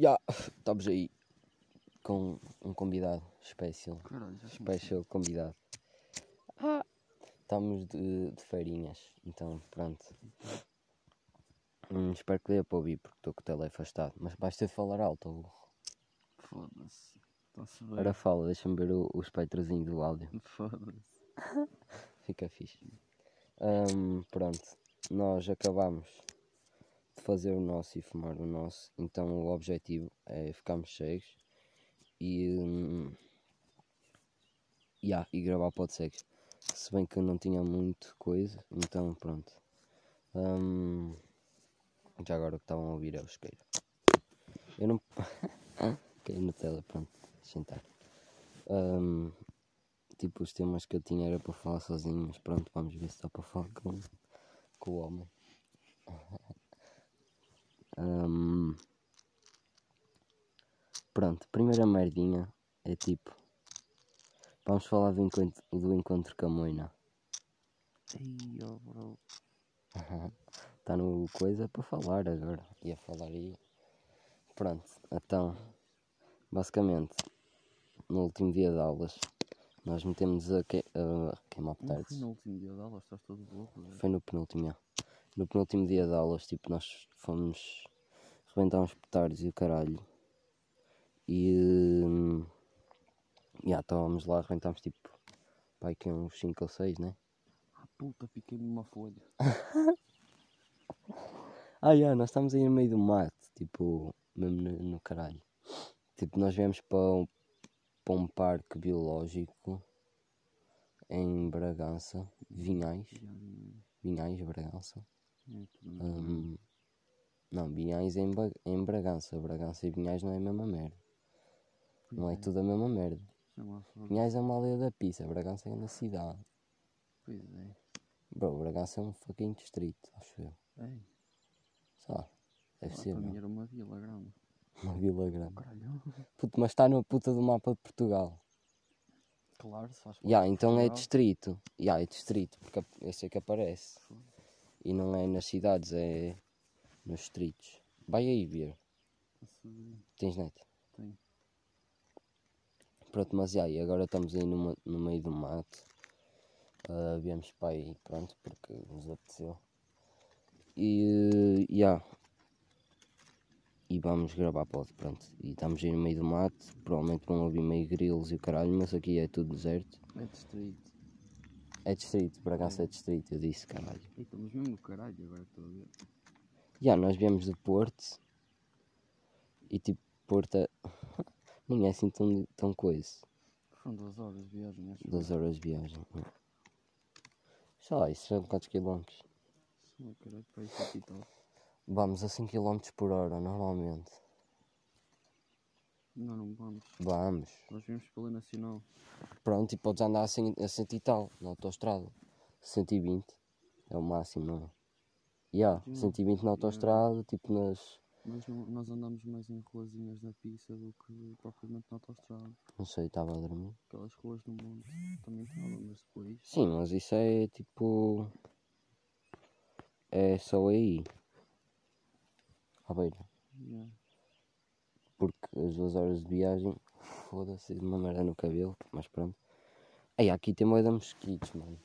Já, estamos aí com um convidado especial. Caralho, já Special convidado. Ah, estamos de, de feirinhas, então pronto. Hum, espero que dê para ouvir porque estou com o tele afastado. Mas vais ter de falar alto. Hugo. Foda-se. Está-se bem. Ora fala, deixa-me ver o, o espectrozinho do áudio. Foda-se. Fica fixe. Hum, pronto, nós acabamos de fazer o nosso e fumar o nosso. Então o objetivo é ficarmos cheios e, hum, yeah, e gravar podsex. Se bem que eu não tinha muito coisa, então pronto. Hum, já agora o que estavam a ouvir é o isqueiro. Eu não. Caiu na tela, pronto, sentar. Hum, tipo, os temas que eu tinha era para falar sozinho, mas pronto, vamos ver se dá para falar com, com o homem. Hum, pronto, primeira merdinha é tipo. Vamos falar do encontro, do encontro com a Moina. Ei, ó, bro. Está no coisa para falar agora. Ia falar aí. Pronto, então, basicamente, no último dia de aulas, nós metemos a, que, a queimar foi no último dia de aula, estás todo louco. Foi no penúltimo, já. No penúltimo dia de aulas, tipo, nós fomos rebentar uns petardos e o caralho. E. hum, Já, estávamos lá, rebentámos tipo. Pai, que uns 5 ou 6, né? Ah, puta, piquei-me uma folha. Ah, já, nós estamos aí no meio do mato, tipo, mesmo no, no caralho. Tipo, nós viemos para um, para um parque biológico em Bragança, Vinhais. Vinhais, Bragança. é. Hum, não, Vinhais é em, Ba- é em Bragança. Bragança e Vinhais não é a mesma merda. Não é tudo a mesma merda. Foda. Vinhais é uma aldeia da pizza, Bragança é na cidade. Pois é. Bro, Bragança é um fucking distrito, acho eu. Sei lá, deve lá ser, para mim era uma vila grande. Uma vila grande. Caralho. Puto, mas está na puta do mapa de Portugal. Claro, se faz parte de então é Portugal. distrito. Já, é distrito, porque eu sei que aparece. E não é nas cidades, é nos distritos. Vai aí ver. Tens net? Tem. Pronto, mas já, e agora estamos aí numa- no meio do mato. Ah, viemos para aí, pronto, porque nos apeteceu. E, já. E vamos gravar pod, pronto. E estamos aí no meio do mato. Provavelmente vão ouvir meio grilos e o caralho, mas aqui é tudo deserto. É distrito. É distrito, Bragança é distrito, eu disse, caralho. Ei, estamos mesmo no caralho agora estou a ver. Já, nós viemos do Porto. E tipo, Porto é... nem é assim tão, tão coisa. Foram duas horas de viagem, acho. Duas horas de viagem. é. Sei lá, isso são quantos quilómetros? Só caralho, para isso aqui tal. Vamos a 5 km por hora, normalmente. Não, não vamos. Vamos. Nós viemos pela Nacional. Pronto, e podes andar a 100, a 100 e tal, na autostrada. 120 é o máximo, não é? Já, Sim. 120 na autostrada, tipo nas. Mas não- nós andamos mais em ruazinhas da pista do que propriamente na autostrada. Não sei, estava a dormir. Aquelas ruas do mundo também estava, mas depois. Sim, mas isso é tipo. É só aí. À beira. Yeah. Porque as duas horas de viagem, foda-se, uma merda no cabelo, mas pronto. Aí aqui tem moeda mosquitos, mano.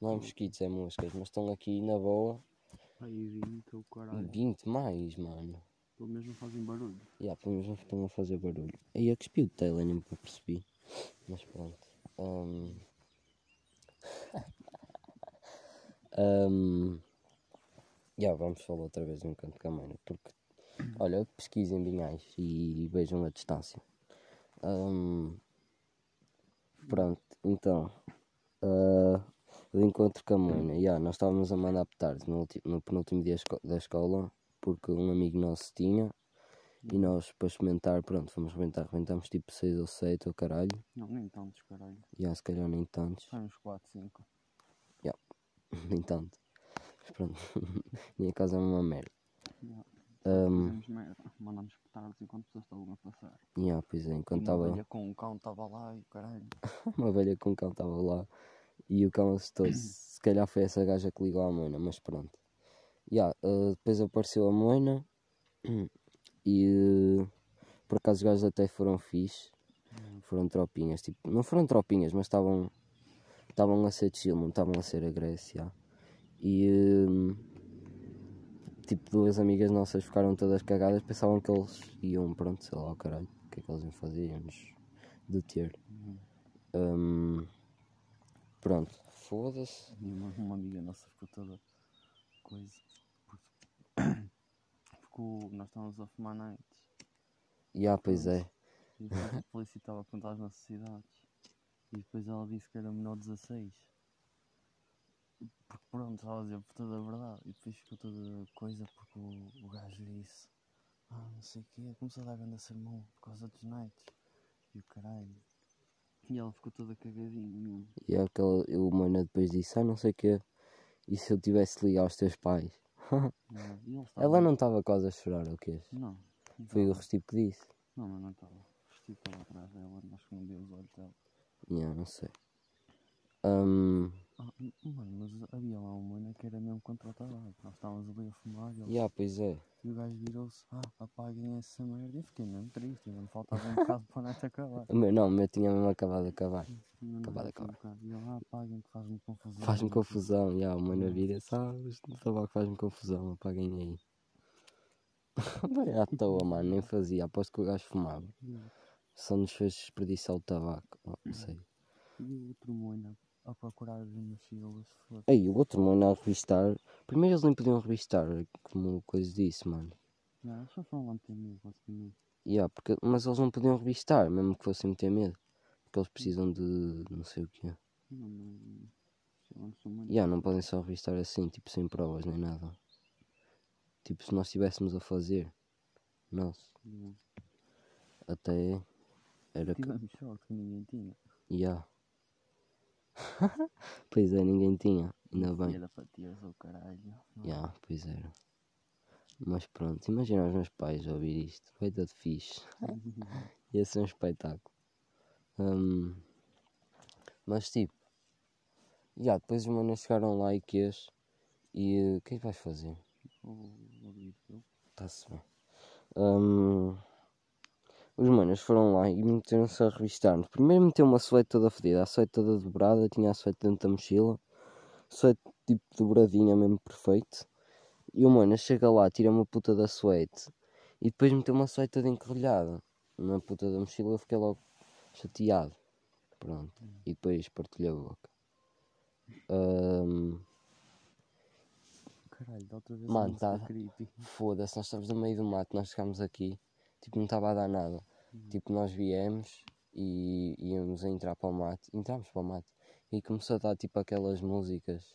Não é mosquitos, é moscas, mas estão aqui na boa Aí 20 ou caralho. 20 mais, mano. Pelo menos não fazem barulho. Há, pelo menos não estão a fazer barulho. Aí que espiu de tela, nem me percebi. Mas pronto. Hum. Hum, Já vamos falar outra vez no canto mãe, porque olha, pesquisem Binhais e vejam a distância. Hum, Pronto, então ah, o encontro com a Moina, já, nós estávamos a mandar petardos no, ulti- no penúltimo dia esco- da escola porque um amigo nosso tinha e nós para experimentar, pronto, fomos rebentar, rebentamos tipo 6 ou 7 ou caralho, Não, nem tantos, caralho. já se calhar nem tantos, Foi uns 4, 5. nem tanto. Mas pronto, minha casa é uma merda. Yeah. Hum, Fizemos merda. Mandámos petardos enquanto pessoas estavam a passar. já, pois é, enquanto Uma estava velha com um cão estava lá e o caralho. uma velha com o cão estava lá e o cão assustou-se. Se calhar foi essa gaja que ligou à Moina, mas pronto. Ya, eh, depois apareceu a Moina e, eh, por acaso os gajos até foram fixe. Foram tropinhas, tipo, não foram tropinhas, mas estavam estavam a ser chill, não estavam a ser agressiva. E hum, tipo, duas amigas nossas ficaram todas cagadas, pensavam que eles iam, pronto, sei lá, o caralho, o que é que eles iam fazer, iam-nos deter. Hum, pronto, foda-se. E uma, uma amiga nossa ficou toda coisa. Porque nós estávamos a fumar nights. E ah, pois é. E depois a polícia estava a contar as necessidades. E depois ela disse que era menor 16. Porque pronto, estava a dizer por toda a verdade. E depois ficou toda coisa porque o, o gajo disse. Ah, não sei o quê. Começou a dar grande sermão por causa dos nights. E o caralho. E ela ficou toda cagadinha mesmo. E é aquele, o depois disse, ah, não sei o quê. E se eu tivesse ligar aos teus pais? Estava- Ela não estava quase a chorar, o quê? Não. não Foi o recibo que disse. Não, mas não estava. Vestido estava atrás dela. Acho que não deu os olhos dela. Yeah, não sei. Hum, Ah, mano, mas havia lá um mano que era mesmo contra o tabaco. Nós estávamos ali a fumar e, ele- yeah, pois é. e o gajo virou-se, ah, apaguem essa merda. E fiquei mesmo triste, me faltava um bocado para a noite acabar. Não, o meu tinha mesmo acabado de acabar. Ainda me Acabado, faltava um. E ele, ah, apaguem que faz-me confusão. Faz-me não sei o quê." confusão, yeah, o mano vira-se, ah, o tabaco faz-me confusão, apaguem aí. Bem à toa, mano, nem fazia, aposto que o gajo fumava. Só nos fez desperdiçar o tabaco, oh, não sei. E o outro mano a procurar mochilas, foda Ei, o outro mano a revistar, primeiro eles nem podiam revistar, como coisa disso, mano. Não, eles só foram lá meter medo, basicamente. Yeah, porque, mas eles não podiam revistar, mesmo que fossem ter medo. Porque eles precisam de não sei o quê. Não, não. Não. Yeah, não podem só revistar assim, tipo sem provas nem nada. Tipo se nós estivéssemos a fazer. Nós. Yeah. Até era que. Tivemos sorte que ninguém tinha. Yeah. pois é, ninguém tinha. Ainda bem. era para tiras o caralho. Não. Yeah, pois era. Mas pronto, imagina os meus pais ouvir isto. Vai dar fixe. Ia ser um espetáculo. Hum, mas tipo. Yeah, depois os manos chegaram lá e quês. E eh, o que é que vais fazer? Está-se bem. Hum, os manos foram lá e meteram-se a revistar-nos. Primeiro meteu uma suete toda fedida, a suete toda dobrada, tinha a suete dentro da mochila. Suete tipo dobradinha mesmo perfeito. E o mano chega lá, tira uma puta da suete e depois meteu uma suete toda encarrilhada na puta da mochila. Eu fiquei logo chateado. Pronto. E depois partilhei a boca. Hum, Caralho, da outra vez Mano, tá-. Foda-se, nós estamos no meio do mato, nós chegámos aqui, tipo, não estava a dar nada. Tipo, nós viemos e íamos a entrar para o mato, entramos para o mato e começou a dar tipo aquelas músicas,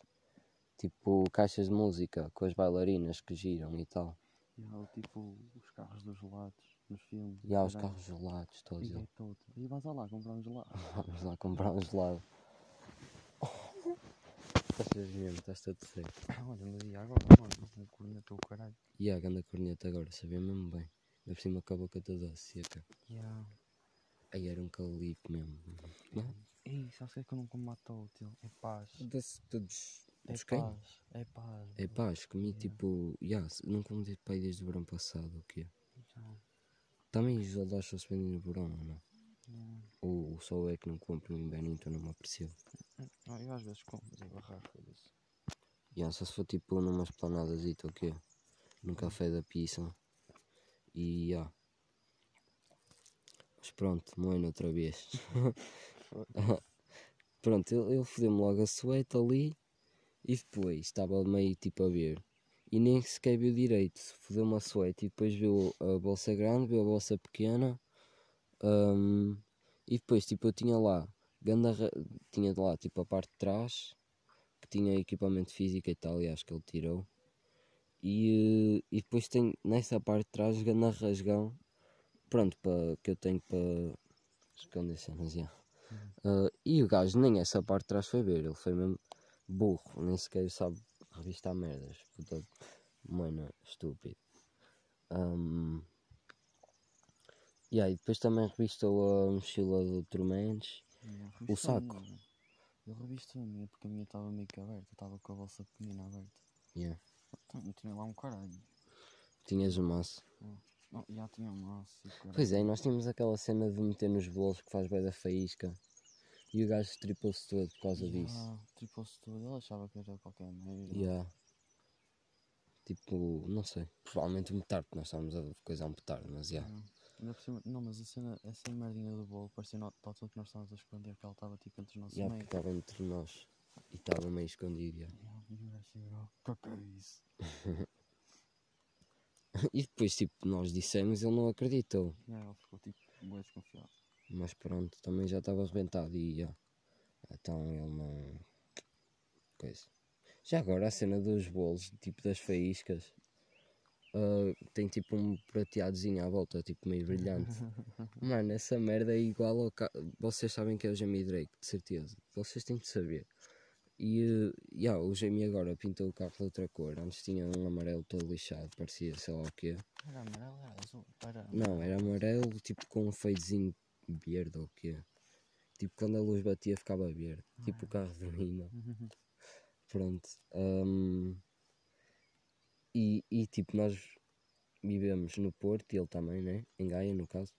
tipo caixas de música com as bailarinas que giram e tal. E há tipo os carros dos gelados nos filmes. E há os caralho. carros gelados todos. E é todo. E vais lá comprar um gelado. Vamos lá comprar um gelado. Estás mesmo, estás todo seco. Olha, mas e agora, mano? Um cornetou o caralho. E a ganda corneta agora, sabia mesmo bem. Ainda por cima com a boca toda seca. Yeah. Aí era um calipo mesmo. Não? Ei, sabes o que é que eu não como matou, tio? É paz. Foda-se todos. É Dos quem? paz. É paz. É paz, comi Yeah. tipo. Yeah, não como de pai desde o verão passado, o quê? Já. Também os geldados só se vendem no verão, não? Yeah. Ou só é que não compro no inverno, então não me aprecio. Não, eu às vezes como, mas é barrar, foda-se. Yeah, só se for tipo numas planadas e o quê? No café da pizza. E yeah. Mas pronto, moino outra vez. pronto, ele, ele fodeu-me logo a sueta ali e depois estava meio tipo a ver. E nem sequer viu direito. Fodeu-me a sueta e depois viu a bolsa grande, viu a bolsa pequena. hum, e depois tipo eu tinha lá, ganda, tinha lá tipo a parte de trás que tinha equipamento físico e tal, e acho que ele tirou. E, eh, e depois tem nessa parte de trás ganda rasgão, pronto, para que eu tenho para esconder cenas, yeah. Ah, e o gajo nem essa parte de trás foi ver, ele foi mesmo burro, nem sequer sabe revistar merdas, puta, mano, estúpido. Um, e aí depois também revistou a mochila do Turmendes. Yeah, O saco. minha. Eu revistou a minha porque a minha estava meio que aberta, estava com a bolsa pequenina aberta. Yeah. Eu tinha lá um caralho. Tinhas o maço. Hum. Oh, já tinha o caralho. Pois é, nós tínhamos aquela cena de meter nos bolos que faz bem da faísca. E o gajo tripou-se todo por causa disso. Ya, Tripou-se tudo. Ele achava que era qualquer merda. Yeah. Tipo, não sei. Provavelmente um petardo, nós estávamos a coisar um petardo, mas já. Ya. Ainda por cima, não, mas a cena, essa merdinha do bolo parecia no, da altura que nós estávamos a esconder que ela estava tipo entre os nossos Yeah, meios. estava entre nós. E estava meio escondido. já. Ya, E é depois, tipo, nós dissemos ele não acreditou. Ya, ele ficou tipo, bué desconfiado. Mas pronto, também já estava arrebentado e já. Então ele não. Coisa. Já agora a cena dos bolos, tipo das faíscas, ah, tem tipo um prateadozinho à volta, tipo meio brilhante. Mano, essa merda é igual ao ca... Vocês sabem que é o Jamie Drake, de certeza. Vocês têm de saber. E uh, yeah, o Jamie agora pintou o carro de outra cor. Antes tinha um amarelo todo lixado, parecia sei lá o quê. Era amarelo, era azul. Era... Não, era amarelo, tipo com um fadezinho verde ou o quê. Tipo quando a luz batia ficava verde. Tipo o carro do Rino. Pronto. hum, e, e tipo, nós vivemos no Porto, e ele também, né? Em Gaia, no caso.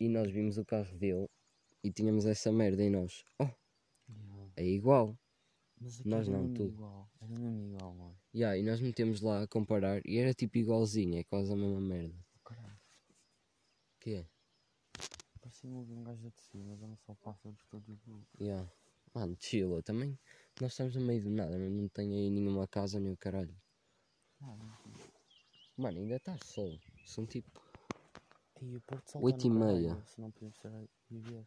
E nós vimos o carro dele e tínhamos essa merda em nós. Oh, é igual. Mas aquilo Nós era não, mesmo tu. igual. Era mesmo igual, mano. Yeah, e nós metemos lá a comparar e era tipo igualzinho, é quase a mesma merda. Caralho. que é? Parecia-me ouvir um gajo a descer, mas só pássaros todos burros. Yeah. Mano, chila, também nós estamos no meio do nada, não, tem aí nenhuma casa nem o caralho. Ah. Mano, ainda está sol. São tipo. E o Porto Sol Oito tá e meia. Se não podemos estar a viver.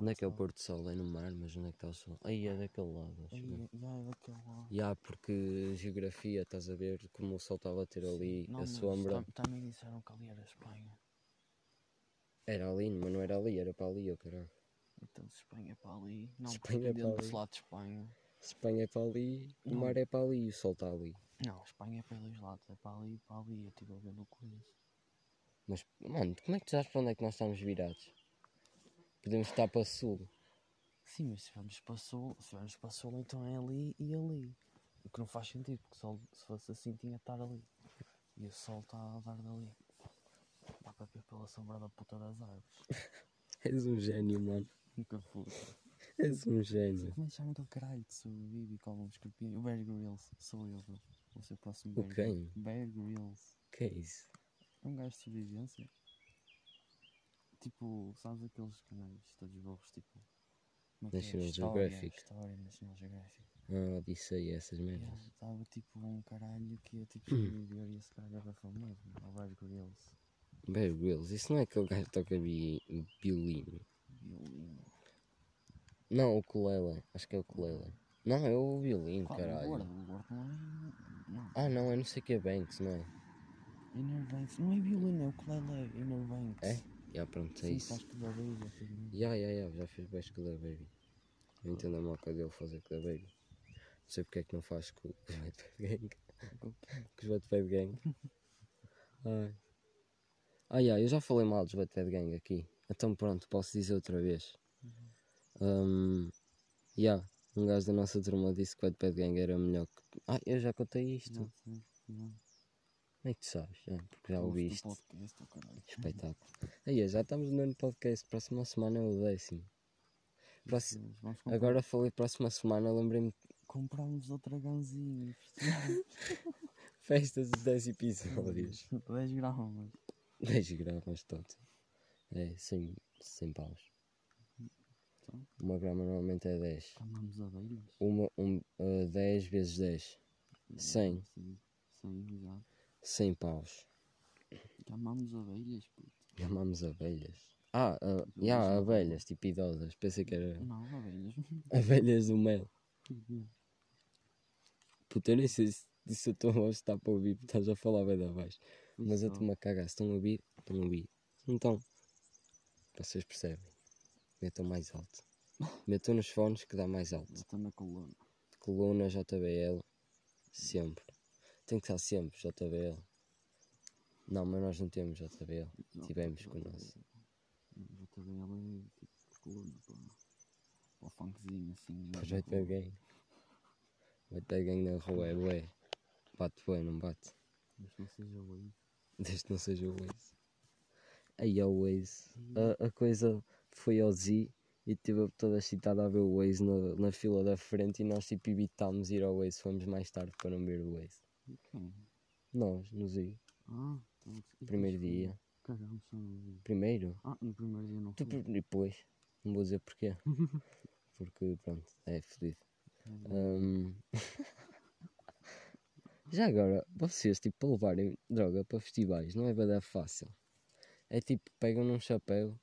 Onde é que é o. Porto Sol? É no mar, mas onde é que está o sol? Aí é daquele lado, acho eu. Aí, já é daquele lá. Ya, porque geografia, estás a ver como o sol estava a ter ali Não, a mas sombra. tam- Também disseram que ali era Espanha. Era ali, mas não era ali, era para ali, o caralho. Então se Espanha é para ali. Não, Espanha é para ali. do lado de Espanha. Espanha é para ali, o Não. mar é para ali e o sol está ali. Não, Espanha é para dois lados. É para ali e para ali. Eu estive a ver no coisa. Mas, mano, como é que tu sabes para onde é que nós estamos virados? Podemos estar para sul. Sim, mas se vamos para sul, se vamos para sul, então é ali e ali. O que não faz sentido, porque o sol, se fosse assim, tinha de estar ali. E o sol está a dar dali. Dá para ver pela sombra da puta das árvores. És um gênio, mano. Nunca fui. És um gênio. Como é que chama aquele caralho de sobrevive com um escorpião? O Bear Grylls, sou eu. bro. Vou ser o próximo O Bear quem? Grylls. Bear Grylls. Que é isso? É um gajo de sobrevivência. Tipo, sabes aqueles canais todos burros, tipo... Como é é? National Geographic. História, National Geographic. Ah, Odisseia, essas merdas. Estava tipo um caralho que ia tipo Hum. sobreviver e esse caralho era famoso, o Bear Grylls. Bear Grylls, isso não é aquele gajo que toca vi- violino. Violino. Não, o ukulele. Acho que é o ukulele. Não, é o violino, Qual? O caralho. gordo? O gordo não é... Não. Ah, não, é não sei o que é Banks, não é? Inner Banks. Não é violino, é o ukulele. Inner Banks. É? Já, pronto, é Sim, isso. faz que da filho. Já, já, já, já bem com o da Baby. Não entendo a moca dele fazer com o da Baby. Não sei porque é que não faz com os Wetpad Gang. Com os Wetpad Gang. Ai. Ah, já, eu já falei mal dos Wetpad Gang aqui. Então pronto, posso dizer outra vez. Um, já, um gajo da nossa turma disse que o Wetpad Gang era melhor que... Ah, eu já contei isto. Não não. Como é que tu sabes? Já, porque já Ouve ouvi do isto. podcast, oh. Espetáculo. Aí, já estamos no ano podcast. Próxima semana é o décimo. Vamos comprar, Agora falei próxima semana, lembrei-me de compramos outra ganzinha. festas de 10 episódios. 10 gramas. 10 gramas total. É, 100, 100 paus. Então, Uma grama normalmente é 10. amamos abelhas. Uma, um, uh, 10 vezes 10. 100. Sim, sim, exato. 100 paus. Amamos abelhas, puto. Chamamos abelhas. Ah, uh, yeah, abelhas, tipo idosas. Pensei que era Não, abelhas. abelhas do mel. Puta, eu nem sei se, se eu estou a estar para ouvir, porque estás a falar bem da baixo. Mas eu estou-me a cagar. Se estão a ouvir, estão a ouvir. Estão, vocês percebem. Metam mais alto. Metam nos fones que dá mais alto. Estou na coluna. Coluna JBL. Sempre. Tem que estar sempre JBL. Não, mas nós não temos JBL. Tivemos com o nosso. JBL é tipo coluna para, para o funkzinho assim. Vai ter alguém. Vai ter alguém na rua, é bué. Bate bué, não bate. Mas não seja hoje. Desde que não seja o Waze. Aí é o Waze. A, a coisa foi ao Z e teve toda excitada a ver o Waze na, na fila da frente e nós tipo evitámos ir ao Waze, fomos mais tarde para não ver o Waze. Quem? Nós, no Z. Ah, então, Primeiro dia. Só no. Primeiro? Ah, no primeiro dia não Tu, fui. pr- depois. Não vou dizer porquê. Porque pronto, é fedido. Já agora, vocês tipo para levarem droga para festivais não é bada fácil. É tipo, pegam num chapéu,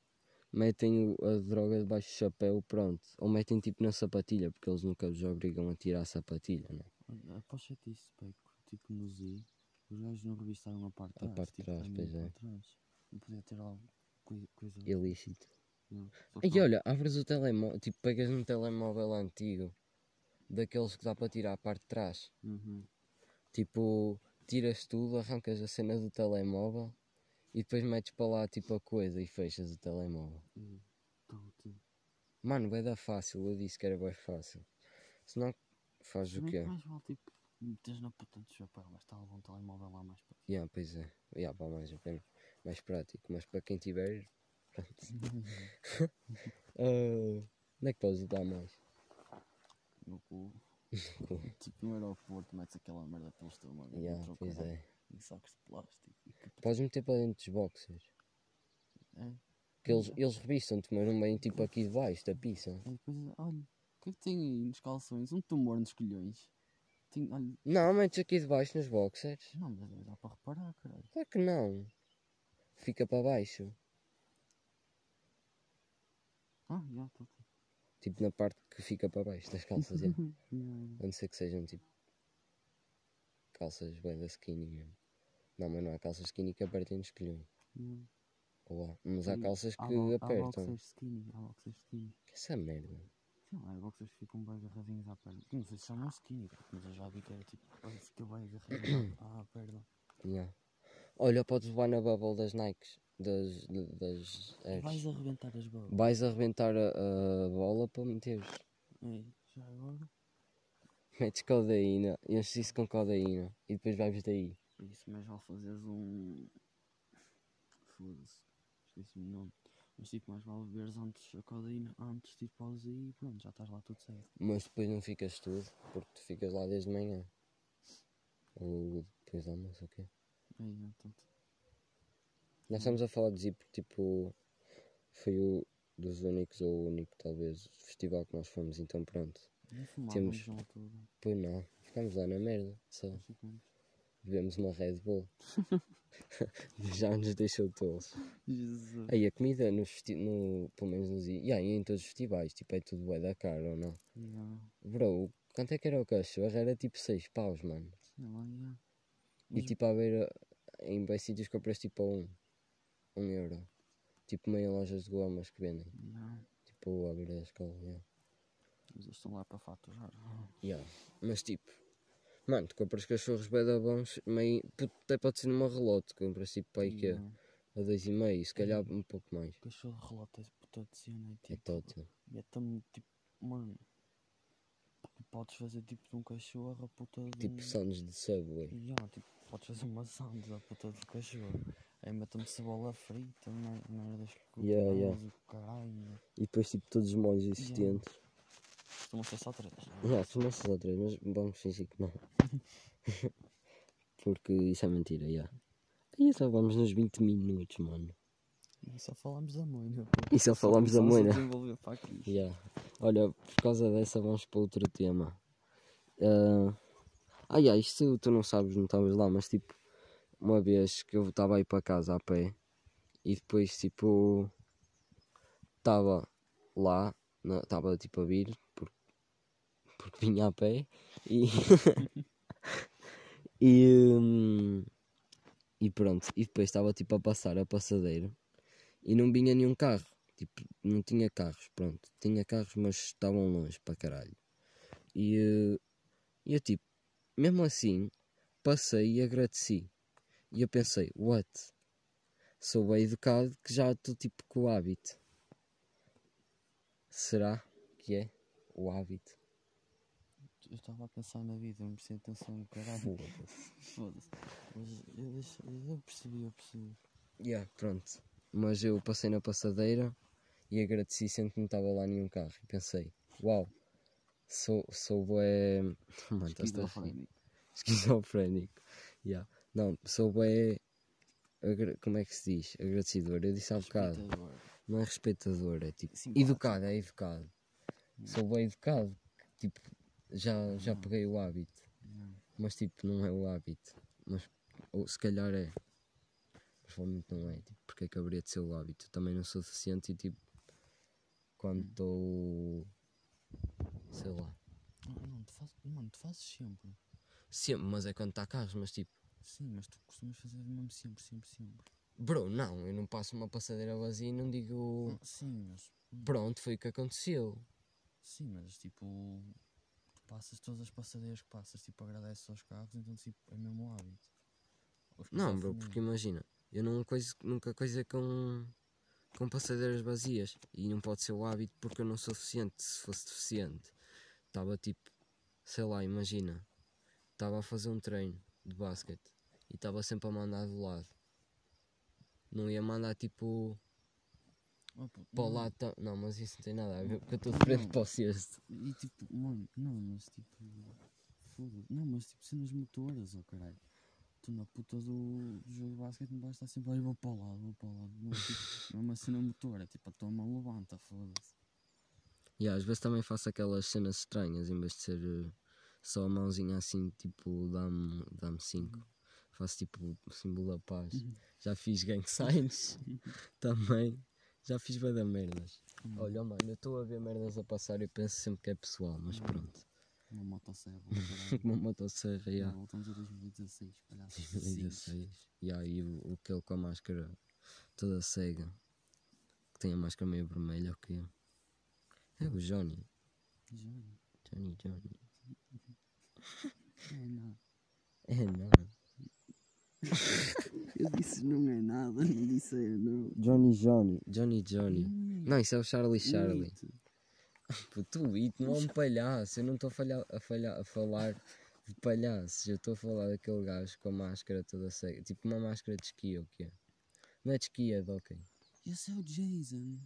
metem o- a droga debaixo do chapéu, pronto. Ou metem tipo na sapatilha, porque eles nunca vos obrigam a tirar a sapatilha, né? Olha, Após chatice, Peco, tipo no Z, os gajos não revistaram a parte de A trás. parte de tipo, trás, pois é. trás. Não podia ter coi- coisa. Ilícito. não. E olha, abres o telemóvel, tipo, pegas num telemóvel antigo, daqueles que dá para tirar a parte de trás. Uhum. Tipo, tiras tudo, arrancas a cena do telemóvel e depois metes para lá tipo a coisa e fechas o telemóvel. Uhum. Tipo, Mano, vai dar fácil, eu disse que era bem fácil. Senão fazes o também quê? mais vale tipo, meteres na puta do chapéu, mas está algum telemóvel lá mais para Yeah, pois é. Yeah, para mais, a pena. mais prático, mas para quem tiver. Pronto. Ah, onde é que podes dar mais? no cu. tipo no aeroporto, metes aquela merda pelo estômago. Yeah, do pois é. Em sacos de plástico. Que Podes meter para dentro dos boxers. É. Que eles, eles revistam-te, mas não vêm tipo aqui debaixo da pizza. Aí depois, olha, o que é que tem aí nos calções? Um tumor nos colhões. Tem, olha, Não, metes aqui debaixo nos boxers. não, mas dá para reparar, caralho. Claro que não. Fica para baixo. Ah, já, estou aqui. Tipo na parte que fica para baixo das calças. A não ser que sejam tipo calças bem da skinny mesmo. Não, mas não há calças skinny que apertem nos colhões. Ou há. Mas há calças Há que bo- Há apertam. boxers skinny, há boxers skinny. Que essa merda. Sei lá, boxers que ficam bem agarradinhos à perna. Não sei se chamam skinny, mas eu já vi que era tipo, fica bem agarradinho à perna. Yeah. Olha, podes levar na bubble das Nikes. Das. das. Vais arrebentar as bolas. Vais arrebentar a, a bola para meteres. Ei, já agora? Metes codeína, enches isso com codeína e depois vais daí. É Isso mesmo ao fazeres um. Foda-se, esqueci-me o nome. Mas tipo, mais vale beberes antes a codeína, antes de ir para os e pronto, já estás lá tudo certo. Mas depois não ficas tudo, porque tu ficas lá desde manhã. Ou depois do almoço, ok? Aí, então. Nós estamos a falar de Zip tipo foi o dos únicos ou o único talvez festival que nós fomos, então pronto. Nem fumávamos Temos- na altura. Pois não, ficámos lá na merda, só Não ficamos. Bebemos uma Red Bull. Já nos deixou todos. Jesus. Aí a comida nos festi no, pelo menos nos e aí em todos os festivais, tipo é tudo bué da cara ou não? Yeah. Bro, quanto é que era o cachorro? Era tipo 6 paus, mano. Sei lá, yeah. E tipo a ver em bem sítios compras tipo a 1 um, um euro. Tipo meio lojas de gomas que vendem. Yeah. Tipo à beira da escola, yeah. Mas eles estão lá para faturar. Yeah. Mas tipo, mano, tu compras cachorros bem da bons, meio, até pode ser numa relote, compras tipo para aí que é Yeah. a 2,5, se calhar um pouco mais. Cachorro relota por toda cena e É tipo. todo. E é tão tipo, mano. Podes fazer tipo de um cachorro a puta de. Tipo um- sounds de Subway. Yeah, tipo, podes fazer uma sound da puta do cachorro. Aí metam-me cebola frita, mer- merdas com Yeah, yeah. e com caralho. E depois tipo todos os molhos existentes. Costumam ser só três. Yeah, são nossas outras, mas vamos fingir que não. Porque isso é mentira, já. E só vamos nos 20 minutos, mano. E só falamos da moina. E só falamos da moina. Yeah. Olha, por causa dessa vamos para outro tema. Ah, ah, yeah, isto tu não sabes, não estavas lá, mas tipo, uma vez que eu estava aí para casa a pé e depois tipo estava lá, estava tipo a vir porque, vinha a pé e e, hum, e pronto, e depois estava tipo a passar a passadeira e não vinha nenhum carro. Tipo, não tinha carros, pronto. Tinha carros, mas estavam longe para caralho. E eh, e eu tipo, mesmo assim, passei e agradeci. E eu pensei, what? Sou bem educado que já estou tipo com o hábito. Será que é o hábito? Eu estava a pensar na vida, eu não prestei atenção no caralho. Foda-se. Foda-se. Mas eu, deixo- eu percebi, eu percebi. Yeah, pronto. Mas eu passei na passadeira e agradeci sempre que não estava lá nenhum carro. E pensei, uau, sou, sou bué. Mano, rir. Esquizofrénico. Esquizofrénico. Yeah. Não, sou bué. agra- Como é que se diz? Agradecedor. Eu disse há bocado. Respeitador. Não é respeitador, é tipo. Simpático. Educado, é educado. Sou bem educado. Tipo, já, já peguei o hábito. Mas tipo, não é o hábito. Mas ou, se calhar é. Mas provavelmente não é. Tipo, porque é que haveria de ser o hábito? Eu também não sou deficiente e tipo. Quando estou. Sei lá. Não, não, tu fazes, mano, tu fazes sempre. Sempre, mas é quando está carros, mas tipo. Sim, mas tu costumas fazer mesmo sempre, sempre, sempre. Bro, não, eu não passo uma passadeira vazia e não digo. Ah, Sim, mas. Pronto, foi o que aconteceu. Sim, mas tipo. Passas todas as passadeiras que passas, tipo, agradeces aos carros, então tipo, é mesmo o hábito. Não, bro, porque imagina, eu não coisa, nunca coisa com, com passadeiras vazias e não pode ser o hábito porque eu não sou deficiente. Se fosse deficiente, estava tipo, sei lá, imagina, estava a fazer um treino de basquete e estava sempre a mandar do lado. Não ia mandar tipo Oh, puto, para o não. lado. tá- Não, mas isso não tem nada a ver porque eu estou de frente para o cesto. E tipo, mano, não, mas tipo. Foda-se. Não, mas tipo cenas motoras, oh caralho. Tu na puta do, do jogo de basquete não vais estar sempre, olha, vou para o lado, vou para o lado. Não, tipo, é uma cena motora, tipo, a tua mão levanta, foda-se. E às vezes também faço aquelas cenas estranhas em vez de ser eh, só a mãozinha assim, tipo, dá-me dá 5. Faço tipo o símbolo da paz. Já fiz gang signs também. Já fiz bué da merdas. Olha, mano, eu estou a ver merdas a passar e penso sempre que é pessoal, mas pronto. Uma motosserra. Uma motosserra, já. Voltamos a 2016, palhaço. 2016. E aí o, aquele com a máscara toda cega. Que tem a máscara meio vermelha, o quê? É o Johnny. Johnny. Johnny, Johnny. É, não. É não. Eu disse não é nada, não disse é não. Johnny, Johnny. Johnny, Johnny. Não, isso é o Charlie, Charlie. Tu, It, não é um palhaço. Eu não estou a, falhar, a, falhar, a falar de palhaços. Eu estou a falar daquele gajo com a máscara toda cega. Tipo uma máscara de esqui ou o quê? Não é de esqui, é de ok. Esse é o Jason.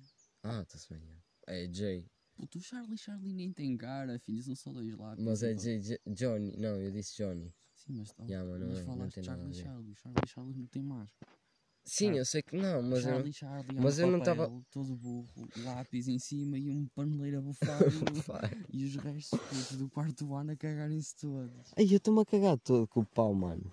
Ah, está-se bem. É É Jay. Puto, o Charlie Charlie nem tem cara, filho, são só dois lápis. Mas é Jay- Johnny. Não, eu disse Johnny. Sim, mas, Ya, mas não mas não falaste a Charlie. Charlie. O Charlie Charlie não tem máscara. Sim, Char- eu sei que não, mas eu, Charlie Charlie é mas eu não papel tava- todo burro, lápis em cima e um paneleiro a bufar e, os restos do quarto ano a cagarem-se todos. Ai, eu estou-me a cagar todo com o pau, mano.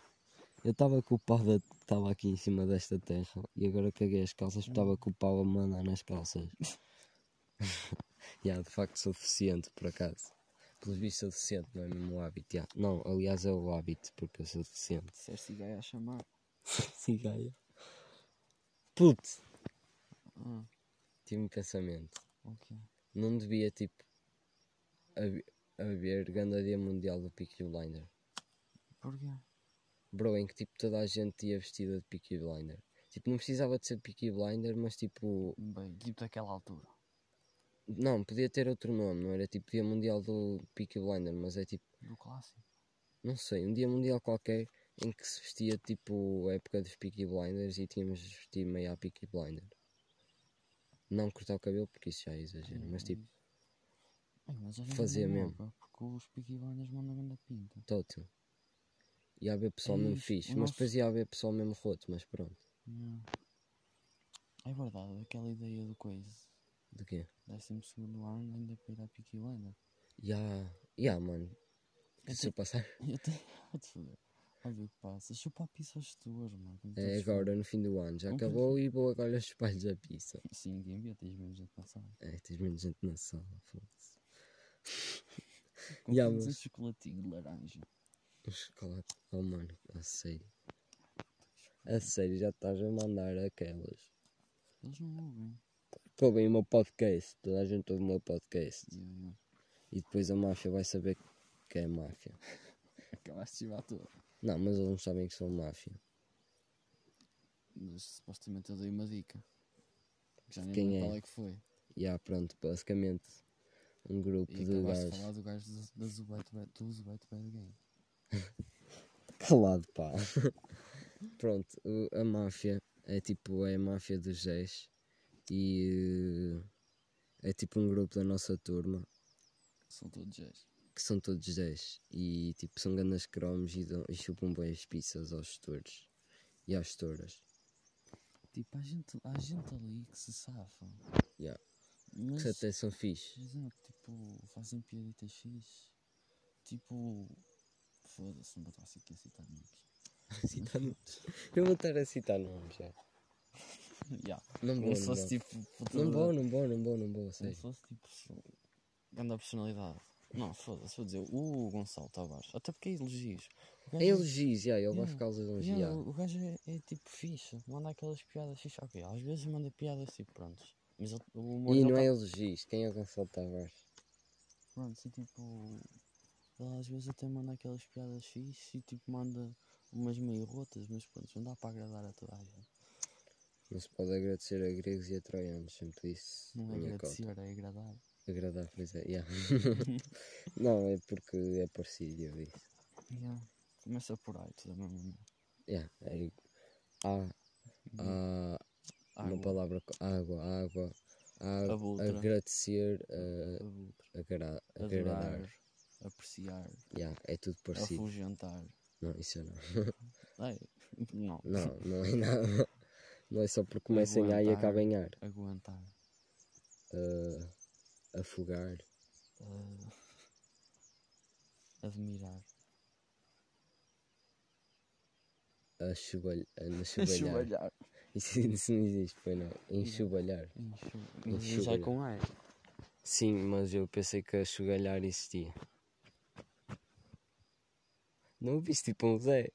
Eu estava com o pau da- estava aqui em cima desta terra e agora caguei as calças porque estava com o pau a mandar nas calças. Ya, de facto sou deficiente, por acaso. Pelos vistos sou deficiente, não é mesmo o hábito. ya. Não, aliás é o hábito, porque eu sou deficiente. Disseste gaia a chamar. Cigaia. Puto, Ah, tive um pensamento. ok. Não devia, tipo, haver, dia mundial do Peaky Blinder. Porquê? Bro, em que tipo toda a gente ia vestida de Peaky Blinder. Tipo, não precisava de ser Peaky Blinder, mas tipo. Bem, tipo daquela altura. Não, podia ter outro nome, não era tipo Dia Mundial do Peaky Blinder, mas é tipo, Do clássico. não sei, um dia mundial qualquer em que se vestia tipo a época dos Peaky Blinders e tínhamos de vestir meio a Peaky Blinder. Não cortar o cabelo porque isso já é exagero, mas tipo, Ai, mas fazia anda mesmo. louca, Porque os Peaky Blinders mandam grande pinta. total. Ia haver pessoal É mesmo fixe, mas nosso- depois ia haver pessoal mesmo roto, mas pronto. Yeah. É verdade, aquela ideia do coisa. De quê? 12 segundo ano ainda para ir à Peaky Blinder. Ya, ya, mano. Eu Se eu passar. Eu tenho. Vou-te foder. Olha o que passa. Chupa a pizza aos tuas, mano. É agora, no fim do ano. Já quero- acabou e vou agora espalhos a pizza. Sim, quem vê, tens menos gente na sala. É, tens menos gente na sala, foda-se. Yeah, yeah, um mas- chocolatinho de laranja. Um chocolate. Oh, mano, a sério. A sério, já estás a mandar aquelas. Eles não ouvem. Que ouvem o meu podcast. Toda a gente ouve o meu podcast. E depois a máfia vai saber que é máfia. Acabaste de chivar toda. Não, mas eles não sabem que sou máfia. Mas supostamente eu dei uma dica. Já nem Quem lembro é? qual é que foi. E há, pronto, basicamente. Um grupo E de acabaste de gajos. falar do gajo do- da Zubete Bad- do Zubete Bad Game. Calado, pá. Pronto, o- a máfia é tipo é a máfia dos Zés e eh, é tipo um grupo da nossa turma São todos J's. que são todos 10 e tipo são grandes cromos e, dão- e chupam bem as pizzas aos gestores e às gestoras. Tipo, há gente, há gente ali que se safa. Yeah. Mas, Que até são fixe. exato, tipo, fazem piaditas fixe. Tipo, foda-se, não vou estar aqui a citar nomes. Citar nomes. Eu vou estar a citar nomes já. yeah. Não vou, Como não se vou. fosse tipo. puta Não vou, não vou, não vou, não vou, Como sei. se fosse tipo. Grande personalidade. Não, foda-se, vou dizer. O Gonçalo Tavares. Até porque é elogios. O gajo É elogios, já, ele vai Yeah. ficar a elogiar. Yeah, o o gajo é, é tipo fixe, manda aquelas piadas fixe, ok, às vezes manda piadas tipo prontos, mas ele- o humor E dele não tá- é elogios, quem é o Gonçalo Tavares? pronto, e tipo, ele às vezes até manda aquelas piadas fixe e tipo manda umas meio rotas, mas pronto, não dá para agradar a toda a gente, Não se pode agradecer a gregos e a troianos, sempre disse. não é agradecer, é agradar. Agradar, pois é, yeah. não, é porque é parecido, eu disse. Yeah. Começa por aí, tudo a mesma merda. Yeah, é, há, há uma Água, palavra, co- água, água, a, Abultra. agradecer, a, agra, agradar. adorar, apreciar, Yeah, é tudo parecido. afugentar. Não, isso não. É, não, Não, não é nada. Não é só porque começa em A e Aguentar. acaba em ar. aguentar. Uh, afogar. Ah, admirar. A chubalhar. Enxubalhar. Isso, isso não existe, foi não. Enxubalhar. Enxu... Enxugalhar. Já é com ar. Sim, mas eu pensei que a chugalhar existia. Não viste tipo um Zé?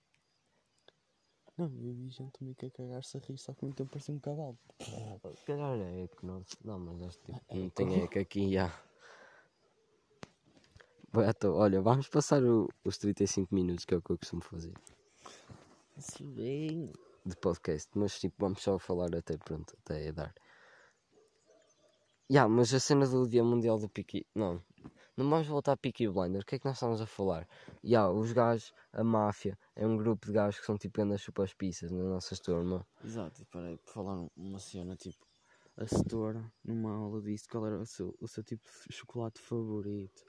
Não, eu vi gente meio que a cagar-se a rir, só que muito parecia um cavalo. Calhar é eco, não, não mas acho que tipo, É não eco. tem eco aqui já. Então, olha, vamos passar o- os 35 minutos que é o que eu costumo fazer Isso bem. de podcast, mas tipo, vamos só falar até pronto, até dar. Ya, mas a cena do Dia Mundial do Peaky. Não, não vamos voltar a Peaky Blinder. O que é que nós estamos a falar? Ya, os gajos, a máfia, é um grupo de gajos que são tipo grandes chupas pizzas na nossa turma. Exato, e parei por falar uma cena tipo. A setora, numa aula, disse qual era o seu, o seu tipo de chocolate favorito.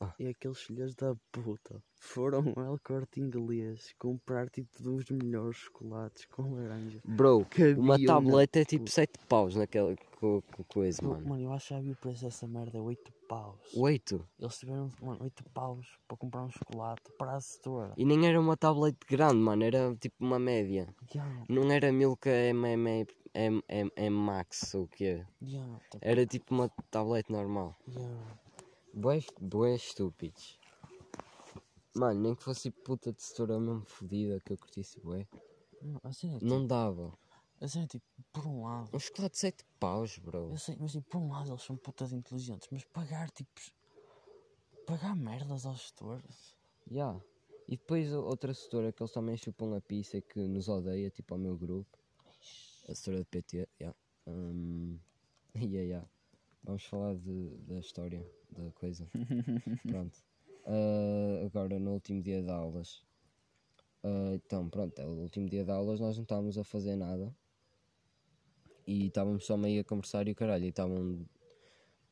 Ah. E aqueles filhos da puta foram ao El Corte Inglês comprar tipo dos melhores chocolates com laranja. Bro, uma tableta é tipo puta. 7 paus naquela co- co- coisa, Mano. mano. eu achava que o preço dessa merda é 8 paus. Oito. Eles tiveram, mano, 8 paus para comprar um chocolate para a setora. E nem era uma tablet grande, mano, era tipo uma média. Yeah, Não era Milka MM, M, M, M Max ou o quê? yeah, tá- Era tipo uma tablet normal. yeah. Bué estúpidos. Mano, nem que fosse puta de setora mesmo fodida que eu curtisse bué. Não, a cena é, Não tipo, dava. A cena é tipo, por um lado, Um chocolate de 7 paus, bro. eu sei, mas tipo, por um lado eles são putas inteligentes, mas pagar tipo, pagar merdas aos gestores. Ya. E depois outra setora que eles também chupam a pizza e que nos odeia, tipo ao meu grupo. A setora de PT, ya. Hum, yeah, yeah. Vamos falar de, da história da coisa. pronto. Ah, agora no último dia de aulas. Ah, então, pronto, é o último dia de aulas nós não estávamos a fazer nada. E estávamos só meio a conversar e o caralho. E estavam.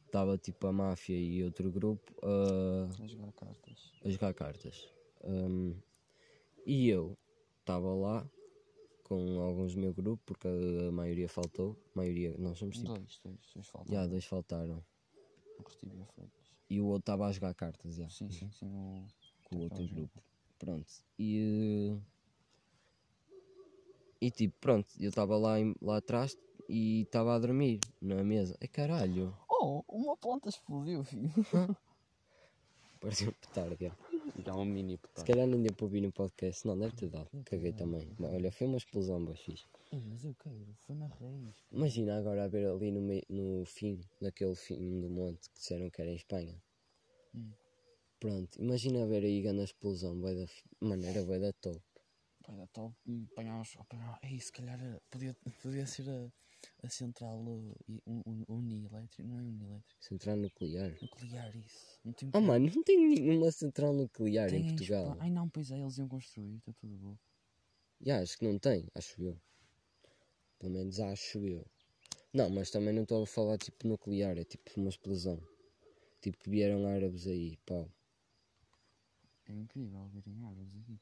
Estava tipo a máfia e outro grupo a A jogar cartas. a jogar cartas. Hum, e eu estava lá com alguns do meu grupo, porque a, maioria faltou. A maioria, nós somos tipo. Dois, dois, dois faltam. Já, dois faltaram. E o outro estava a jogar cartas, Sim, sim, sim. O... com o outro grupo. Pronto. E. eh, E tipo, pronto, eu estava lá, lá atrás e estava a dormir na mesa. Ai caralho, Oh, uma planta explodiu, filho. parecia um petardo. já. Um mini Se calhar nem deu para ouvir no podcast, não, deve ter dado. Caguei também. Mas, Olha, foi uma explosão, boa fixe. Ei, mas eu quero, foi na raiz. Imagina agora a ver ali no, mei- no fim, naquele fim do monte que disseram que era em Espanha. Hum. Pronto, imagina ver aí grande explosão, bué da, mano, era bué da top. Olha, tal, apanhámos, apanhámos. Ei, se calhar era- podia, podia ser a, a central uh, un- un- unielétrica, não é unielétrica, Central nuclear. nuclear isso. Não tem Ah, mano, não tem nenhuma central nuclear tem em Portugal. Ai não, pois é, eles iam construir, está tudo bom. Já, acho que não tem, acho eu. Pelo menos acho eu. Não, mas também não estou a falar tipo nuclear, é tipo uma explosão. Tipo, vieram árabes aí, pau. É incrível virem árvores aqui.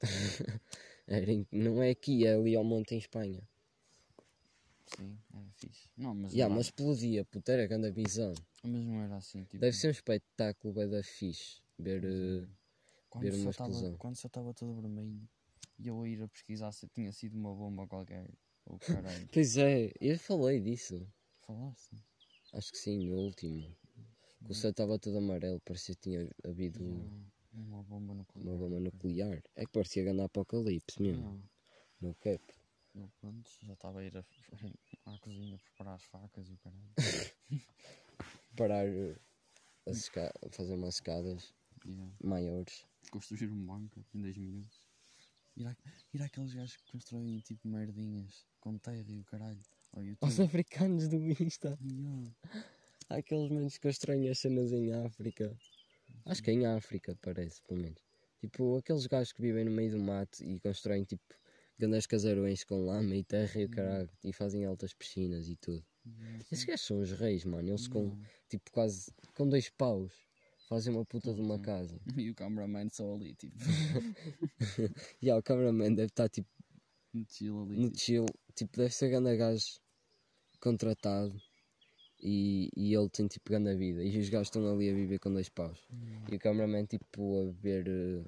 Era em- não é aqui, é ali ao monte em Espanha. Sim, era fixe. Não, mas, lá- mas explodia, puta, era grande visão. mas não era assim, tipo. Deve ser um espetáculo bem da fixe. Ver. quando ver uma tava- explosão. Quando só estava todo vermelho e eu a ir a pesquisar se tinha sido uma bomba qualquer. Ou caralho. Pois é, eu falei disso. Falaste? Acho que sim, no último. O céu estava todo amarelo, parecia que tinha havido Não, uma bomba nuclear. uma bomba nuclear. É que parecia grande apocalipse mesmo. Não, No cap. eu, pronto, já estava a ir a- à cozinha preparar as facas e o caralho. Parar eh, fazer umas escadas Yeah. maiores. Construir um banco em 10 minutos. Ir, à, ir àqueles gajos que constroem tipo merdinhas com terra e o caralho. Ao YouTube. Os africanos do Insta. Yeah. Há aqueles menos que constroem as cenas em África. Acho que é em África, parece, pelo menos. Tipo, aqueles gajos que vivem no meio do mato e constroem tipo grandes casarões com lama e terra e o caralho. E fazem altas piscinas e tudo. Yeah, Esses gajos são os reis, mano. Eles com Yeah. tipo quase com dois paus fazem uma puta de uma casa. E o cameraman só ali, tipo, E o cameraman deve estar tipo no chill ali. no tipo. chill, tipo, deve ser grande gajo contratado e, e ele tem tipo grande vida. E os gajos estão ali a viver com dois paus. Yeah. E o cameraman tipo a beber eh,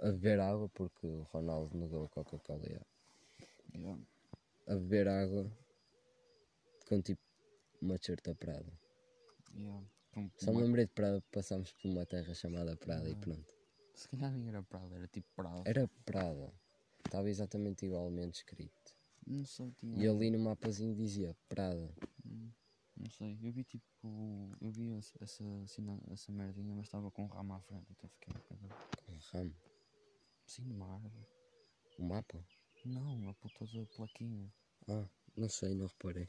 a beber água porque o Ronaldo negou a Coca-Cola yeah. Yeah. a beber água com tipo uma t-shirt a Prada. Yeah. Com Só me lembrei de Prada, passámos por uma terra chamada Prada e pronto. Se calhar nem era Prada, era tipo Prada. Era Prada. Estava exatamente igualmente escrito. Não sei, tinha. E ali no mapazinho dizia Prada. Hum, Não sei, eu vi tipo. Eu vi essa, essa, essa merdinha, mas estava com um ramo à frente, então fiquei um bocado. Com ramo. Sim, numa árvore. O mapa? Não, a puta da plaquinha. Ah, não sei, não reparei.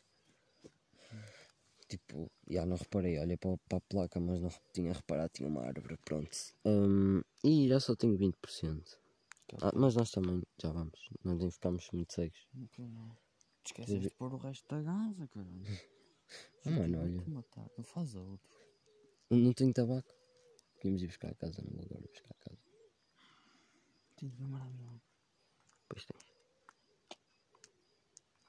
Tipo, já não reparei, olhei para, para a placa, mas não tinha reparado, tinha uma árvore, pronto. Hum, e já só tenho 20%. Ah, mas nós também, já vamos, não nem ficamos muito cegos. Não, não. Te esqueceste de pôr o resto da gasa, caralho. Ah, mano, olha. matar. Não faz a outro. Não tenho tabaco. Vimos ir buscar a casa, não vou agora buscar a casa. Tens de lembrar não. Pois tem.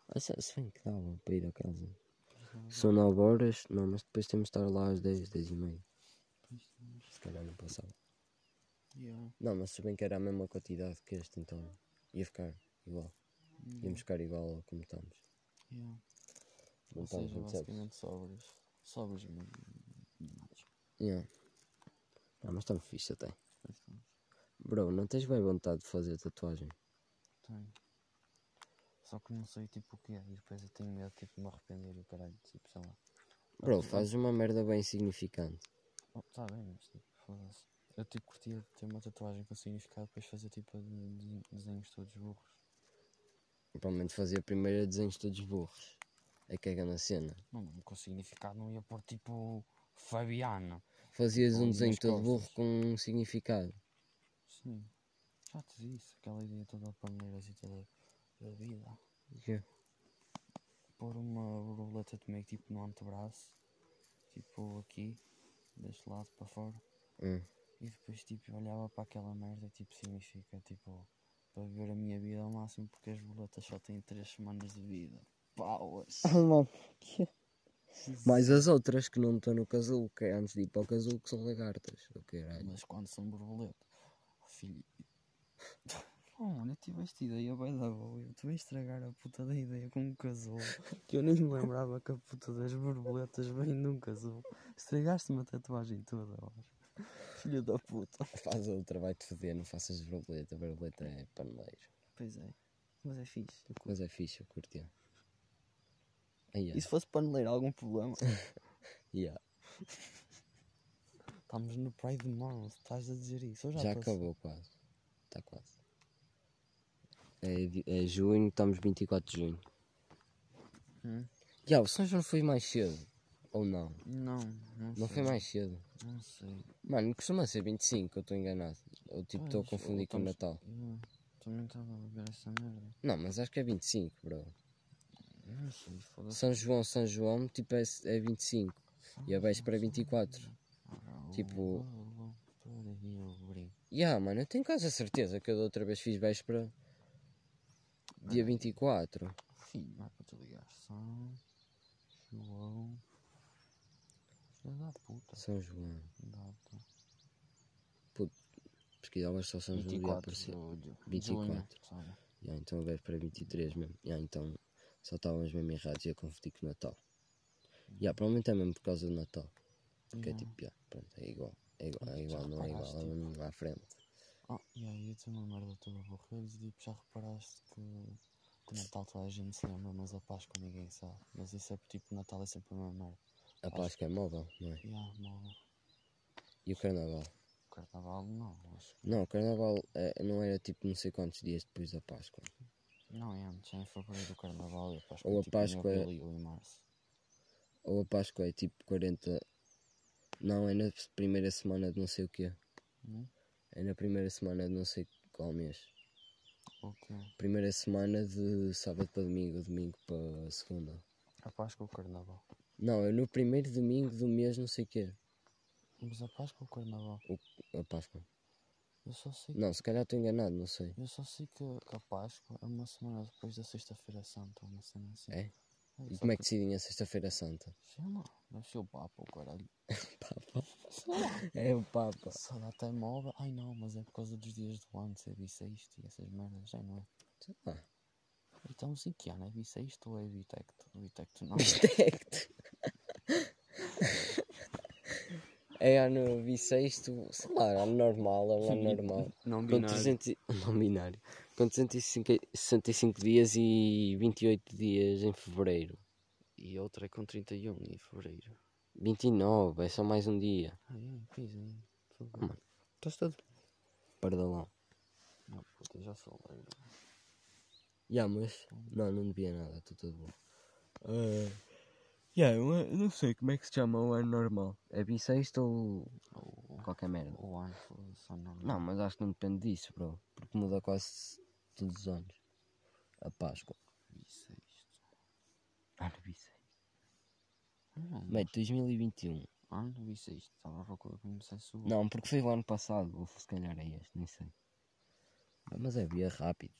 Ah, se, se bem que dava para ir a casa. São 9 horas, não, mas depois temos de estar lá às 10, 10 e meia. Se calhar não passava. Yeah. Não, mas se bem que era a mesma quantidade que este, então ia ficar igual. Íamos ficar igual ao como estamos. Yeah. Não Ou seja, basicamente sobras. Sobras mesmo. Yeah. Ah, mas estamos fixe até. Bro, não tens bem vontade de fazer tatuagem? Tenho. Só que não sei tipo o que é. E depois eu tenho medo tipo, de me arrepender e o caralho. Tipo, sei lá. Bro, fazes uma merda bem significante. Oh, tá bem, mas tipo, foda-se. Eu tipo curtia ter uma tatuagem com significado depois fazer tipo de- de- desenhos todos burros. Provavelmente fazia primeiro desenhos todos burros. É que é grande cena. Não, não, com significado não ia pôr tipo Fabiana. Fazias um desenho todo burro com um significado. Sim. Já te disse, aquela ideia toda de paneiras e toda da vida. Yeah. Pôr uma borboleta de meio tipo no antebraço, tipo aqui, deste lado para fora. Hum. E depois tipo olhava para aquela merda tipo significa tipo para viver a minha vida ao máximo porque as borboletas só têm 3 semanas de vida. Pauas! Mais as outras que não estão no casulo, que é antes de ir para o casulo, que são lagartas. Caralho. Mas quando são borboleta, filho. Oh, mano, eu tive esta ideia bem da boa. Eu te vou estragar a puta da ideia com um casulo. Que eu nem me lembrava que a puta das borboletas vem de um casulo. Estragaste-me a tatuagem toda, ó. Filho da puta. Faz outra, vai-te foder, não faças borboleta. Borboleta é paneleiro. Pois é. Mas é fixe. Mas é fixe, eu curti. Aí, E se fosse paneleiro, algum problema? yeah. Estamos no Pride Month, estás a dizer isso? Já, Já acabou quase. Está quase. É, é junho, estamos 24 de junho. Hum? Já, o São João foi mais cedo. Ou não? Não, não, Não foi mais cedo. Não sei. Mano, costuma ser 25, eu estou enganado. Ou tipo, estou a confundir com o Natal. Yeah, Também estava a ver essa merda. Não, mas acho que é 25, bro. São João, São João, tipo, é, é 25. E a véspera é 24. Ora, tipo-. Ya, mano, eu tenho quase a certeza que eu da outra vez fiz véspera dia 24. Filho, não é para te ligar. São João. Da puta. São João. Data. Pesquisavas só São João 24 de junho, 24. sabe? Ya, então a véspera é 23 mesmo. Ya, então só estávamos mesmo errados e a confundir com o Natal. Ya, provavelmente é mesmo por causa do Natal. Porque é Yeah. tipo, ya, pronto, é igual. É igual, é igual não é igual, é mesmo lá à frente. Ah, e aí, tem uma merda toda aborrida. Tipo, já reparaste que o Natal toda a gente se lembra, mas a Páscoa ninguém sabe. Mas isso é tipo, o Natal é sempre a mesma merda. A Páscoa é móvel, não é? E há mal. E o Carnaval? Carnaval não, acho que Não, o Carnaval é, não era tipo não sei quantos dias depois da Páscoa. Não é antes, é em fevereiro do Carnaval e a Páscoa Ou é a tipo em Páscoa é- abril ou em março. Ou a Páscoa é tipo 40. Não, é na primeira semana de não sei o quê. Hum? É na primeira semana de não sei qual mês. Ok. Primeira semana de sábado para domingo, domingo para segunda. A Páscoa ou o Carnaval? Não, é no primeiro domingo do mês não sei o quê. Mas a Páscoa ou o Carnaval? A Páscoa. Eu só sei, Não, se calhar estou enganado, não sei. eu só sei que que a Páscoa é uma semana depois da Sexta-feira Santa, uma cena assim. É? É, E como é que decidem a Sexta-feira Santa? Sei lá, deve ser o Papa ou caralho. Papa. É o Papa. Só dá até móvel. Ai não, mas é por causa dos dias do ano, ser bissexto e essas merdas, já não é? Sei lá. Então sim que ano, é bissexto ou é bitecto? Bitecto não. Bisecto. É ano bissexto, sei lá, ano normal, é um ano normal. Não Com binário. 300, e- não binário. Com 365 dias e 28 dias em fevereiro. E outra é com 31 em fevereiro. 29, é só mais um dia. Ai, fiz aí. Tudo bem. Mano, Estás todo. Pardalão. Não, puta, já sou. Já, mas. Não, não devia nada, estou todo bom. Uh, yeah, eu eu não sei como é que se chama o ano normal. É bissexto ou Ou qualquer merda? o ano, ano normal. Não, mas acho que não depende disso, bro. Porque muda quase todos os anos. A Páscoa. Bissexto. Ano bissexto. Não, Mate, 2021. ano bissexto. Estava a procurar como se o. Não, porque foi o ano passado, ou se calhar é este, nem sei. Mas é via rápido.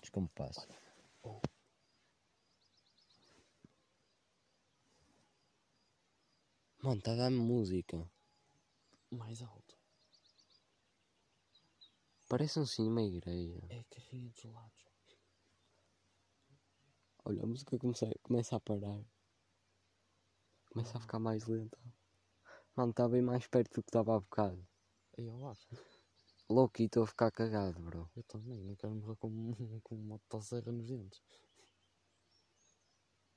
Diz como Mano, está a dar música. Mais alto. Parece um cinema igreja. É a carrinha dos lados. Olha, a música começa, começa a parar. Começa a ficar mais lenta. Mano, está bem mais perto do que estava há bocado. Aí ao lado. Louco, e estou a ficar cagado, bro. Eu também, não quero morrer com, com uma motosserra nos dentes.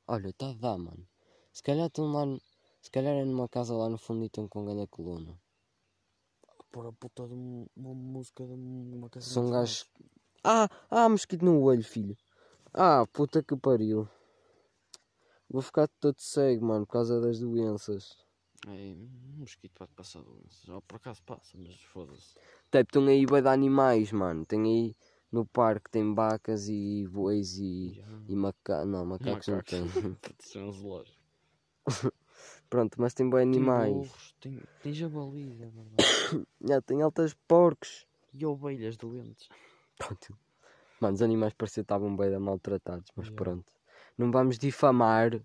Olha, está a dar, mano. Se calhar estão lá. Se calhar é numa casa lá no fundo e estão com grande coluna. Pôr a puta de um- uma música de uma carrinha São gajos. Ah, ah, mosquito no olho, filho. Ah, puta que pariu. Vou ficar todo cego, mano, por causa das doenças. É, um mosquito pode passar doenças. Já por acaso passa, mas foda-se. Tipo, estão aí bué de animais, mano. Tem aí no parque, tem vacas e bois e, Já. e macacos. Não, macacos não tem. São um zoológico. Pronto, mas tem Tem animais. burros, tem, tem jabalis, é verdade. Tem altas porcos. e ovelhas doentes. Pronto. Mano, os animais pareciam que estavam bem maltratados, mas Yeah. pronto. Não vamos difamar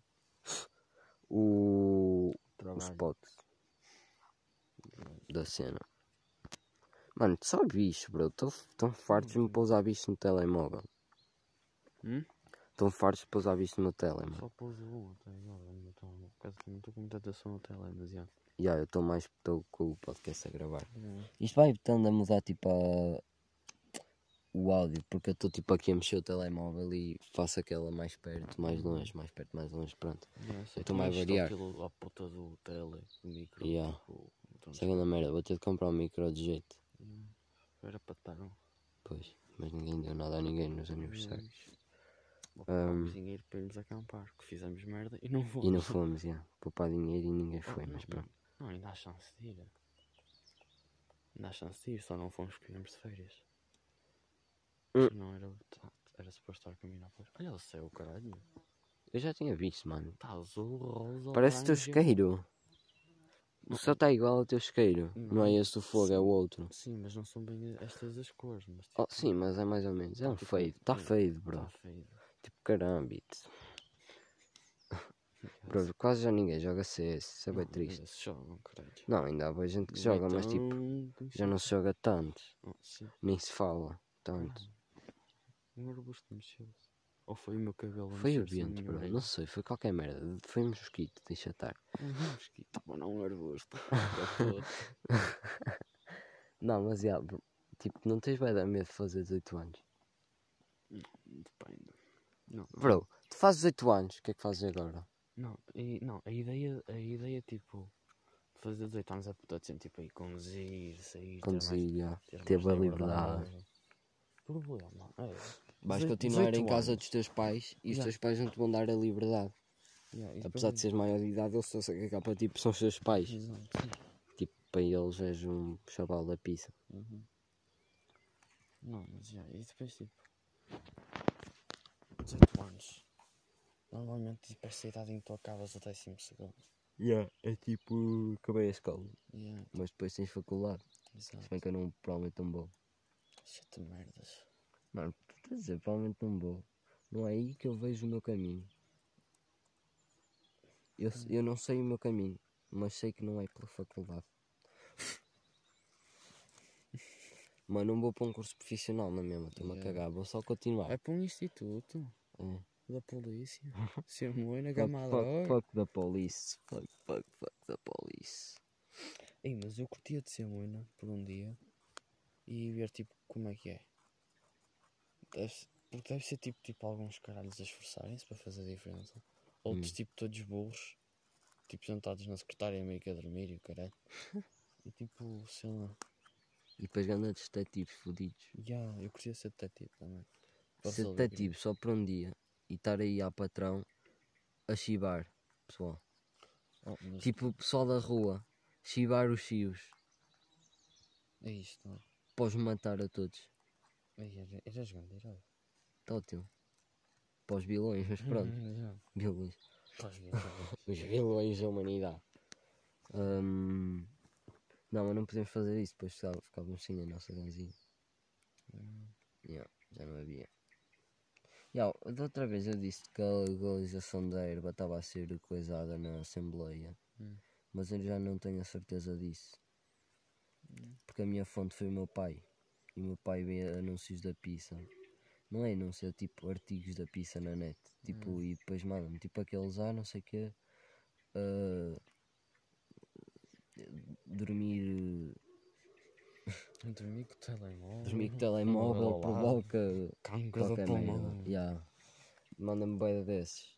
o, o spot da cena. Mano, só bicho, bro. Estão fartos de me pousar bicho no telemóvel. Hum? Estão fartos de pousar bicho no telemóvel. Só pôs o um até agora. Não estou por causa que não estou com muita atenção no tele, mas já. Já, eu estou mais estou com o podcast a gravar. Yeah. Isto vai tendo a mudar tipo a... o áudio, porque eu estou tipo aqui a mexer o telemóvel e faço aquela mais perto, mais longe, mais perto, mais longe, pronto. Yeah, sei, Eu tu mais mexes variar. à puta do tele, do micro. Yeah. tipo, então, Isso é merda, vou ter de comprar um micro de jeito. yeah. Era para estar um. Pois, mas ninguém deu nada a ninguém nos aniversários. Poupámos dinheiro para irmos acampar, que fizemos merda e não fomos. E não fomos, já. Poupar dinheiro e ninguém foi, mas pronto. Não, ainda há chance de ir. Ainda há chance de ir, só não fomos porque viemos de férias. Hum. Não era, tá- era suposto estar a caminhar para. Olha o céu, caralho. Eu já tinha visto, mano. Está azul, rosa, Parece teu laranja. isqueiro. O céu está igual ao teu isqueiro. Não é Não, esse do fogo, é o outro. Sim, mas não são bem estas as cores. Mas, Oh, tipo, sim, mas é mais ou menos. É um tipo, fade. Está é, fade, bro. Tá feio. Tipo carambito. Bro, quase já ninguém joga CS. Isso é bem triste. se jogam, caralho. Não, ainda há boa gente que joga, mas tipo, já não se joga tanto. Nem se fala tanto. Um arbusto mexeu-se. Ou foi o meu cabelo Foi o vento, bro. Não sei, foi qualquer merda. Foi um mosquito, deixa estar. Um mosquito, mas não um arbusto. Não, mas bro, tipo, não tens vai dar medo de fazer 18 anos. Depende. Não, Bro, tu fazes 18 anos, o que é que fazes agora? não, e, não a ideia, a ideia tipo, de fazer 18 anos é puta assim, tipo, aí conduzir, sair, ter mais- Conduzir, ter mais a liberdade. Problema, é. Vais continuar em 18 casa anos. dos teus pais e os Já. teus pais não te vão dar a liberdade. Yeah, Apesar de seres maior de idade, eles só se cagar para tipo, são os teus pais. Exato. Tipo, para eles és um chaval da pizza. Uhum. Não, mas já, e depois tipo 18 anos. Normalmente tipo essa idade em que tu acabas o décimo segundo. Yeah, é tipo, acabei a escola, Yeah, mas depois tens faculdade. Se exato. bem que eu não, provavelmente não vou. Sete merdas. Mano, estás a dizer, provavelmente não vou. Não é aí que eu vejo o meu caminho. Eu, eu não sei o meu caminho, mas sei que não é pela faculdade. Mas não vou para um curso profissional, não é mesmo? Estou-me a cagar, vou só continuar. É para um instituto É. da polícia. Ser moina gamada. fuck, fuck the police. Fuck, fuck, fuck the police. Ei, mas eu curtia de ser moina por um dia e ver tipo como é que é. Deve, porque deve ser tipo, tipo alguns caralhos a esforçarem-se para fazer a diferença. Outros Hum. tipo todos burros, tipo sentados na secretária meio que a dormir e o caralho. e tipo, sei lá. E depois ganda de detetives fodidos. Já, eu curtia ser detetive também. Para Ser detetive só por um dia e estar aí ao patrão a chivar, pessoal. Oh, mas Tipo o pessoal da rua, chivar os chios. é isto, não é? Podes matar a todos. Ei, era, eras grande, era. Tá ótimo. Para os vilões, mas pronto. Vilões. Faz bem, Os vilões da humanidade. Hum, Não, mas não podemos fazer isso, depois ficava- ficávamos sem a nossa ganzinha. Yeah, já não havia. Yeah, da outra vez eu disse que a legalização da erva estava a ser coisada na Assembleia, Hum. mas eu já não tenho a certeza disso. Porque a minha fonte foi o meu pai. E o meu pai vê anúncios da pizza. Não é anúncio, é tipo artigos da pizza na net. Tipo, e depois mandam tipo aqueles, ah, não sei o quê. ah, dormir, Dormir com o telemóvel. dormir com o telemóvel provoca Cancro do pulmão. Yeah. Manda-me boia desses.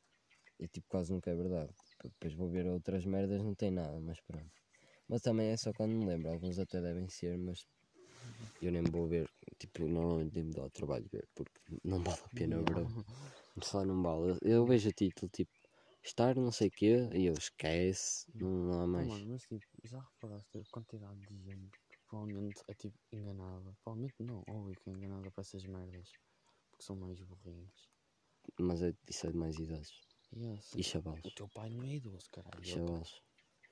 E tipo, quase nunca é verdade. Depois vou ver outras merdas, não tem nada, mas pronto. Mas também é só quando me lembro. Alguns até devem ser, mas eu nem vou ver. Tipo, normalmente nem me dá o trabalho ver, porque não vale a pena, bro. Só não vale. Eu, eu vejo o título, tipo, estar não sei o quê, e eu esquece, não, há Oh, mais. mano, mas tipo, já reparaste a quantidade de gente que provavelmente é tipo enganada? Provavelmente não, óbvio que é enganada para essas merdas. Porque são mais burrinhos. Mas é, isso é de mais idades. Yes. E chavalos. O teu pai não é idoso, caralho. E Ele- chavalos.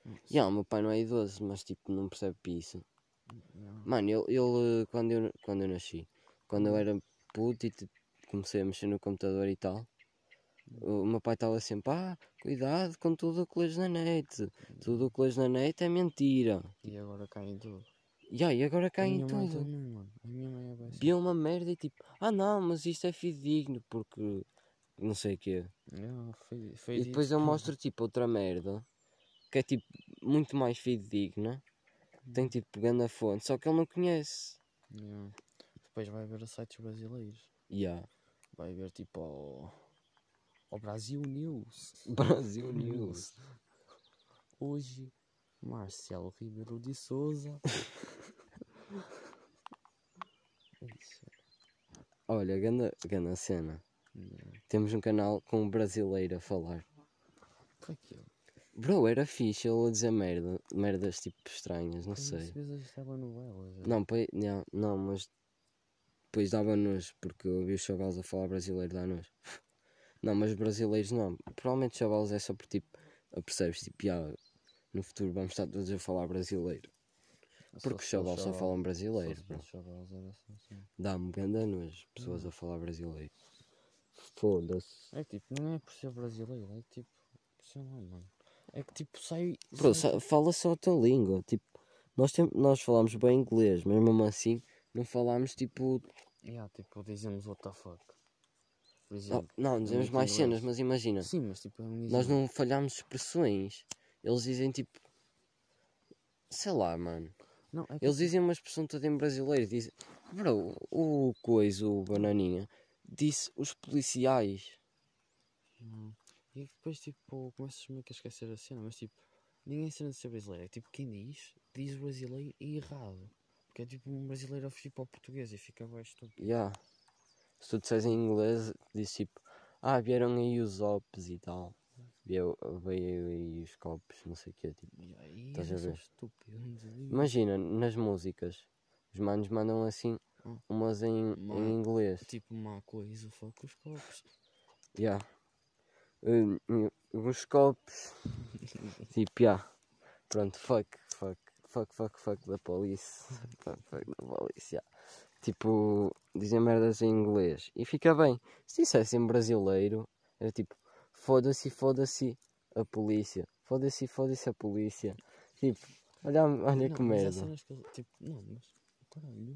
Hum, Yeah, o meu pai não é idoso, mas tipo, não percebe isso. não. Mano, ele, ele quando, eu, quando eu nasci, quando eu era puto e tipo, comecei a mexer no computador e tal, o meu pai estava sempre, ah, cuidado com tudo o que lês na net. Tudo o que lês na net é mentira. E agora cai em tudo. Yeah, e agora cai em tudo. também, mano. A minha mãe é bem assim. Viu uma merda e tipo, ah não, mas isto é fidedigno porque não sei o quê. Yeah, foi, foi E depois eu mostro tipo outra merda que é tipo muito mais fidedigna. Tem tipo pegando a fonte, só que ele não conhece. Yeah. Depois vai ver sites brasileiros. Yeah. Vai ver tipo ao, ao Brasil News. Brasil News. Hoje, Marcelo Ribeiro de Souza. Olha, ganda, ganda cena. Yeah. Temos um canal com um brasileiro a falar. Foi aquilo. Bro, era fixe ele a dizer merda, merdas tipo estranhas, não sei. Às vezes. Não, pai, não, não, mas depois dava-nos, porque eu ouvi os chavalos a falar brasileiro, dá-nos. Não, mas brasileiros não. Provavelmente os chavalos é só por tipo, percebes? Tipo, já, no futuro vamos estar todos a falar brasileiro. Porque os chavalos só falam brasileiro, assim. Dá-me ganda nojo pessoas a falar brasileiro. Foda-se. É que tipo, não é por ser brasileiro, é que tipo, sei lá, mano. É que tipo, sai. Bro, sai- sa- fala só a tua língua. Tipo, nós, tem, nós falamos bem inglês, mas mesmo assim não falamos tipo. Yeah, tipo, dizemos what the fuck. Por Não, exemplo. não dizemos muito mais cenas, mas imagina. Sim, mas tipo, é Nós não falhamos expressões. Eles dizem tipo. Sei lá, mano. Não, é que Eles dizem uma expressão toda em brasileiro. Dizem. Bro, o coisa, o bananinha, disse os policiais. Não. E depois, tipo, começas meio que a esquecer a cena, mas tipo, ninguém cena de ser brasileiro. É tipo, quem diz, diz brasileiro e errado. Porque é tipo um brasileiro a fugir para o português e fica bem estúpido. Yeah. Se tu disseres em inglês, diz tipo. Ah, vieram aí os ops e tal. Veio, veio aí os copos, não sei o quê. Tipo. Aí Estás a ver? estúpido. Imagina, nas músicas, os manos mandam assim, Hum. umas em, em inglês. Tipo, má coisa, foca os copos. Yeah. Uh, uh, os copos. tipo, yeah. Pronto, fuck, fuck, fuck, fuck, fuck da polícia. fuck, fuck da polícia. yeah. Tipo, dizem merdas em inglês. E fica bem. Se dissesse em brasileiro, era tipo, foda-se, foda-se a polícia. Foda-se, foda-se a polícia. Tipo, olha, olha não, que mas merda. cenas que tipo, não, mas caralho.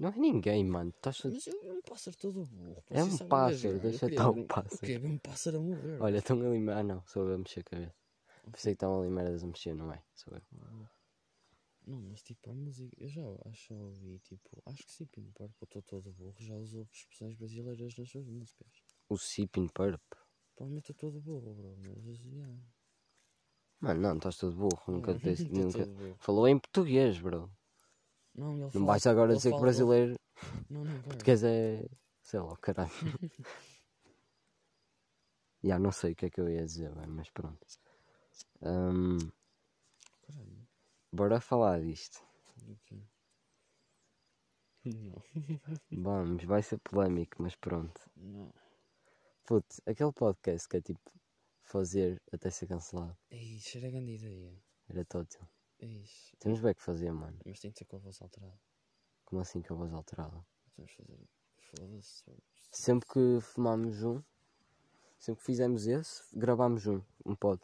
Não é ninguém, mano. Estás a Mas é um pássaro todo burro. É um pássaro, deixa estar o pássaro. Eu queria um pássaro a morrer. Olha, estão ali. Ah, não, sou eu a mexer a cabeça. Pensei que estavam ali merdas a mexer, não é? Sou eu. Não, mas tipo, a música, eu já acho que ouvi, tipo, acho que sim, Pino Purple, estou todo burro, já usou expressões brasileiras nas suas músicas. O Sipping Purp. Provavelmente estou todo burro, bro, mas, yeah. Mano, não, estás todo burro. Nunca, te disse- nunca... Falou em português, bro. Não, ele Não vais agora dizer que brasileiro. Não, não. Português é. Sei lá, caralho. Já não sei o que é que eu ia dizer, mas pronto. Caralho, bora falar disto. Não, Vamos, vai ser polémico, mas pronto. não. Putz, aquele podcast que é tipo fazer até ser cancelado. Ixi, era grande ideia. Era tótil. Ixi, Temos bem que fazer, mano. mas tem que ser com a voz alterada. Como assim que a voz alterada? Temos que fazer. Foda-se. Sempre que fumámos um, sempre que fizemos esse, gravámos um, um pod.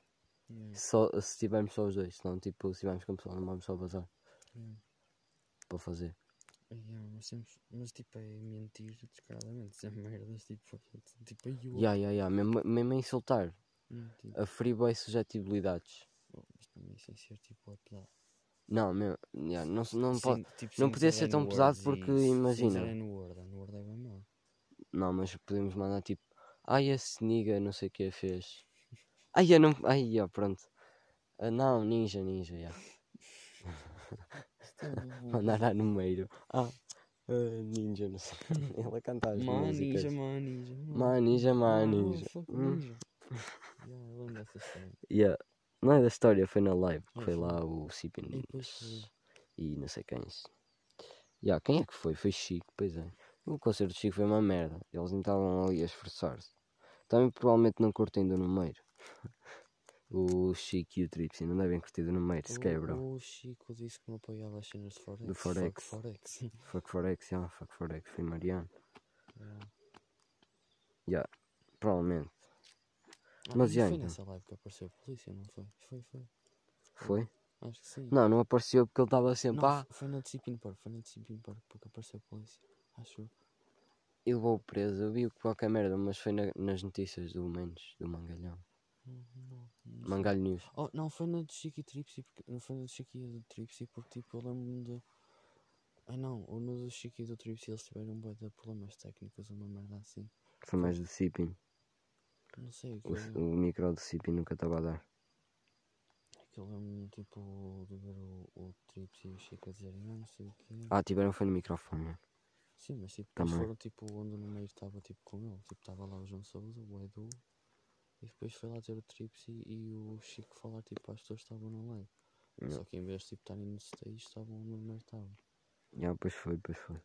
Yeah, Só, se tivermos só os dois, senão tipo, se tivermos com a pessoa, não vamos só vazar yeah. para fazer. Yeah, mas, temos, mas tipo é mentir descaradamente, dizer merdas tipo, tipo eu. Ya, ya, ya, mesmo, mesmo a insultar, Hum, tipo, a bem suscetibilidades. oh, mas também sem ser tipo a pesado. Não, mesmo, ya, não, não Sem- pode. tipo, não sem podia ser tão pesado e porque, sem imagina. dizer N-word, N-word é bem mau. Não, mas podemos mandar tipo, ai esse nigga não sei o que fez. Ai, eu não. Ai, pronto. Ah, não, ninja, ninja, ya. Mandar lá no meio. Ah, ah, ninja, não sei. Ele a cantar as músicas. Manija, manija. Manija, manija. Oh, fuck, Hum. manija. Yeah, eu lembro dessa história. Yeah. Não é da história, foi na live. que Ah, foi foi. lá o Cipin E depois foi. e não sei quem. Yeah, quem é que foi? Foi Chico, pois é. O concerto de Chico foi uma merda. Eles não estavam ali a esforçar-se. Também provavelmente não curtem do número. O Chico e o Tripsy não devem curtir do número, sequer, bro. O, o Chico disse que não apoiava as cenas de Forex. Do Fuck Forex. Forex. Fuck Forex, yeah, fuck Forex, foi Mariano. Yeah. Yeah, provavelmente. Ah, Mas, já, foi então. nessa live que apareceu a polícia, não foi? Foi, foi. Foi? Acho que sim. Não, não apareceu porque ele estava sempre. Não, Ah, foi na Discipline Park, foi na Discipline Park porque apareceu a polícia. Acho eu. ele levou preso. Eu vi qualquer merda, mas foi na- nas notícias do Menos, do Mangalhão. Não, não, não. Mangalho News. Oh, não, foi na de Chiqui Tripsy, porque não foi na de Chiqui e do Tripsy, porque tipo, eu lembro-me de. Ai não, ou no do Chiqui e do Tripsy eles tiveram um de problemas técnicos, uma merda assim. Foi mais do Cipin. Não sei, O, aquilo, o micro do Cipin nunca estava a dar. aquilo lembro-me tipo de ver o, o Tripsy e o Chico a dizerem, ah, não sei o quê. Ah, tiveram foi no microfone. né? Sim, mas tipo, Também. foram tipo onde no meio estava tipo com ele. Tipo, estava lá o João Souza, o Edu. E depois foi lá ter o Tripsy e o Chico falar tipo às pessoas que estavam na live. Yeah. Só que em vez de tipo estarem no stage, estavam onde o número estava. Yeah, pois foi, pois foi.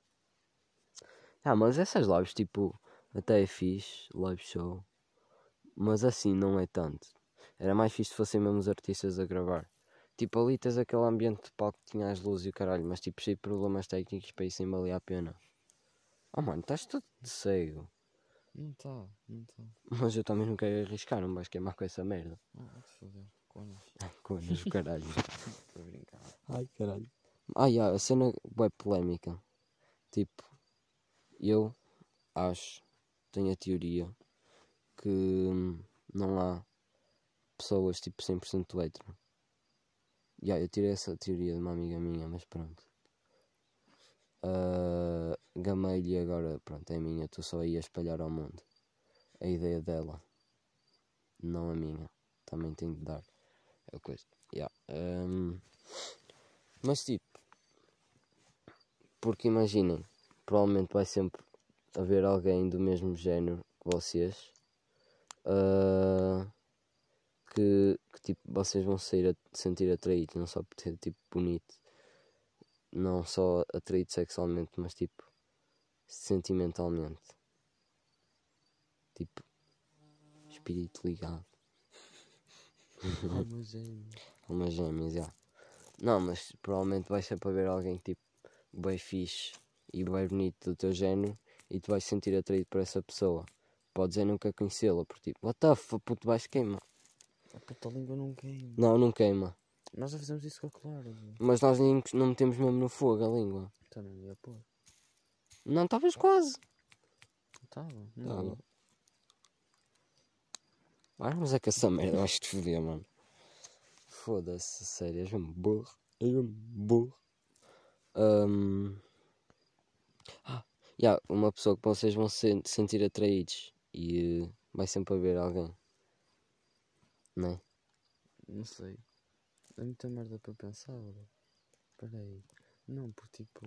Ah, mas essas lives, tipo, até é fixe, live show. Mas assim não é tanto. Era mais fixe se fossem mesmo os artistas a gravar. Tipo, ali tens aquele ambiente de palco que tinha as luzes e o caralho, mas tipo, cheio de problemas técnicos para isso nem valia a pena. Oh mano, estás todo de cego. Não está, não está. Mas eu também não quero arriscar, não vais queimar com essa merda. Ah, vai te foder. Conas. Conas, o caralho. Para brincar. Ai, caralho. Ah, yeah, a cena é polémica. Tipo, eu acho, tenho a teoria que não há pessoas tipo 100% hetero. Yeah, eu tirei essa teoria de uma amiga minha, mas pronto. Uh, Gamei-lhe agora, pronto, é minha, estou só aí a espalhar ao mundo. A ideia dela, não a minha. Também tenho de dar. A coisa. Yeah. hum, mas tipo, porque imaginem, provavelmente vai sempre haver alguém do mesmo género que vocês ah, que, que, tipo vocês vão sair a sentir atraídos, não só por ser tipo bonito, não só atraído sexualmente, mas tipo sentimentalmente. Tipo espírito ligado. Alma gêmea. Umas gêmeas, já. Não, mas provavelmente vai sempre haver alguém tipo bem fixe e bem bonito do teu género e tu vais sentir atraído por essa pessoa. Podes é nunca conhecê-la, porque tipo, what the fuck, puto, vais queima. A puta língua não queima. Não, não queima. Nós já fizemos isso com a Clara. Mas nós nem não metemos mesmo no fogo a língua. Então não ia pôr. Não, estavas quase. Estava. Não Tava. ia. Ah, mas é que essa merda vais te foder, mano. Foda-se, sério, és mesmo burro. És mesmo burro. Ahm. Ah, yeah, uma pessoa que vocês vão se sentir atraídos e eh, vai sempre haver alguém. Não é? Não sei. É muita merda para pensar, bro. Espera aí. Não, porque tipo.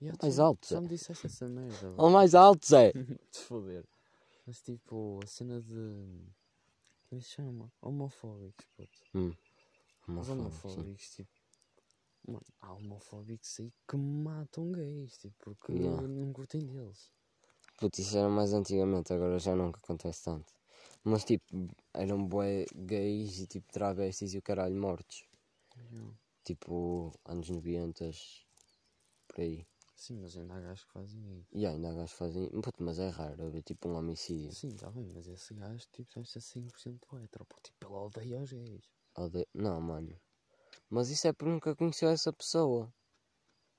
Yeah, Mais tu- alto, tu Já Zé. me disseste essa merda. Ou mais alto, Zé! De foder. Mas tipo, a cena de. Como é que se chama? Homofóbicos, puto. Os Homofóbico, sim. homofóbicos, tipo. Mano, há homofóbicos aí que matam gays, tipo, porque Yeah. não curtem deles. Puto, isso era mais antigamente, agora já nunca acontece tanto. Mas tipo, eram bué gays e tipo travestis e o caralho mortos. Yeah. Tipo, anos 90, por aí. Sim, mas ainda há gajos que fazem isso. E ainda há gajos que fazem. Puto, mas é raro haver tipo um homicídio. Sim, está bem, mas esse gajo, tipo, deve ser 100% hetero, porque tipo, ele odeia os gays. Ode- Não, mano. Mas isso é porque nunca conheceu essa pessoa.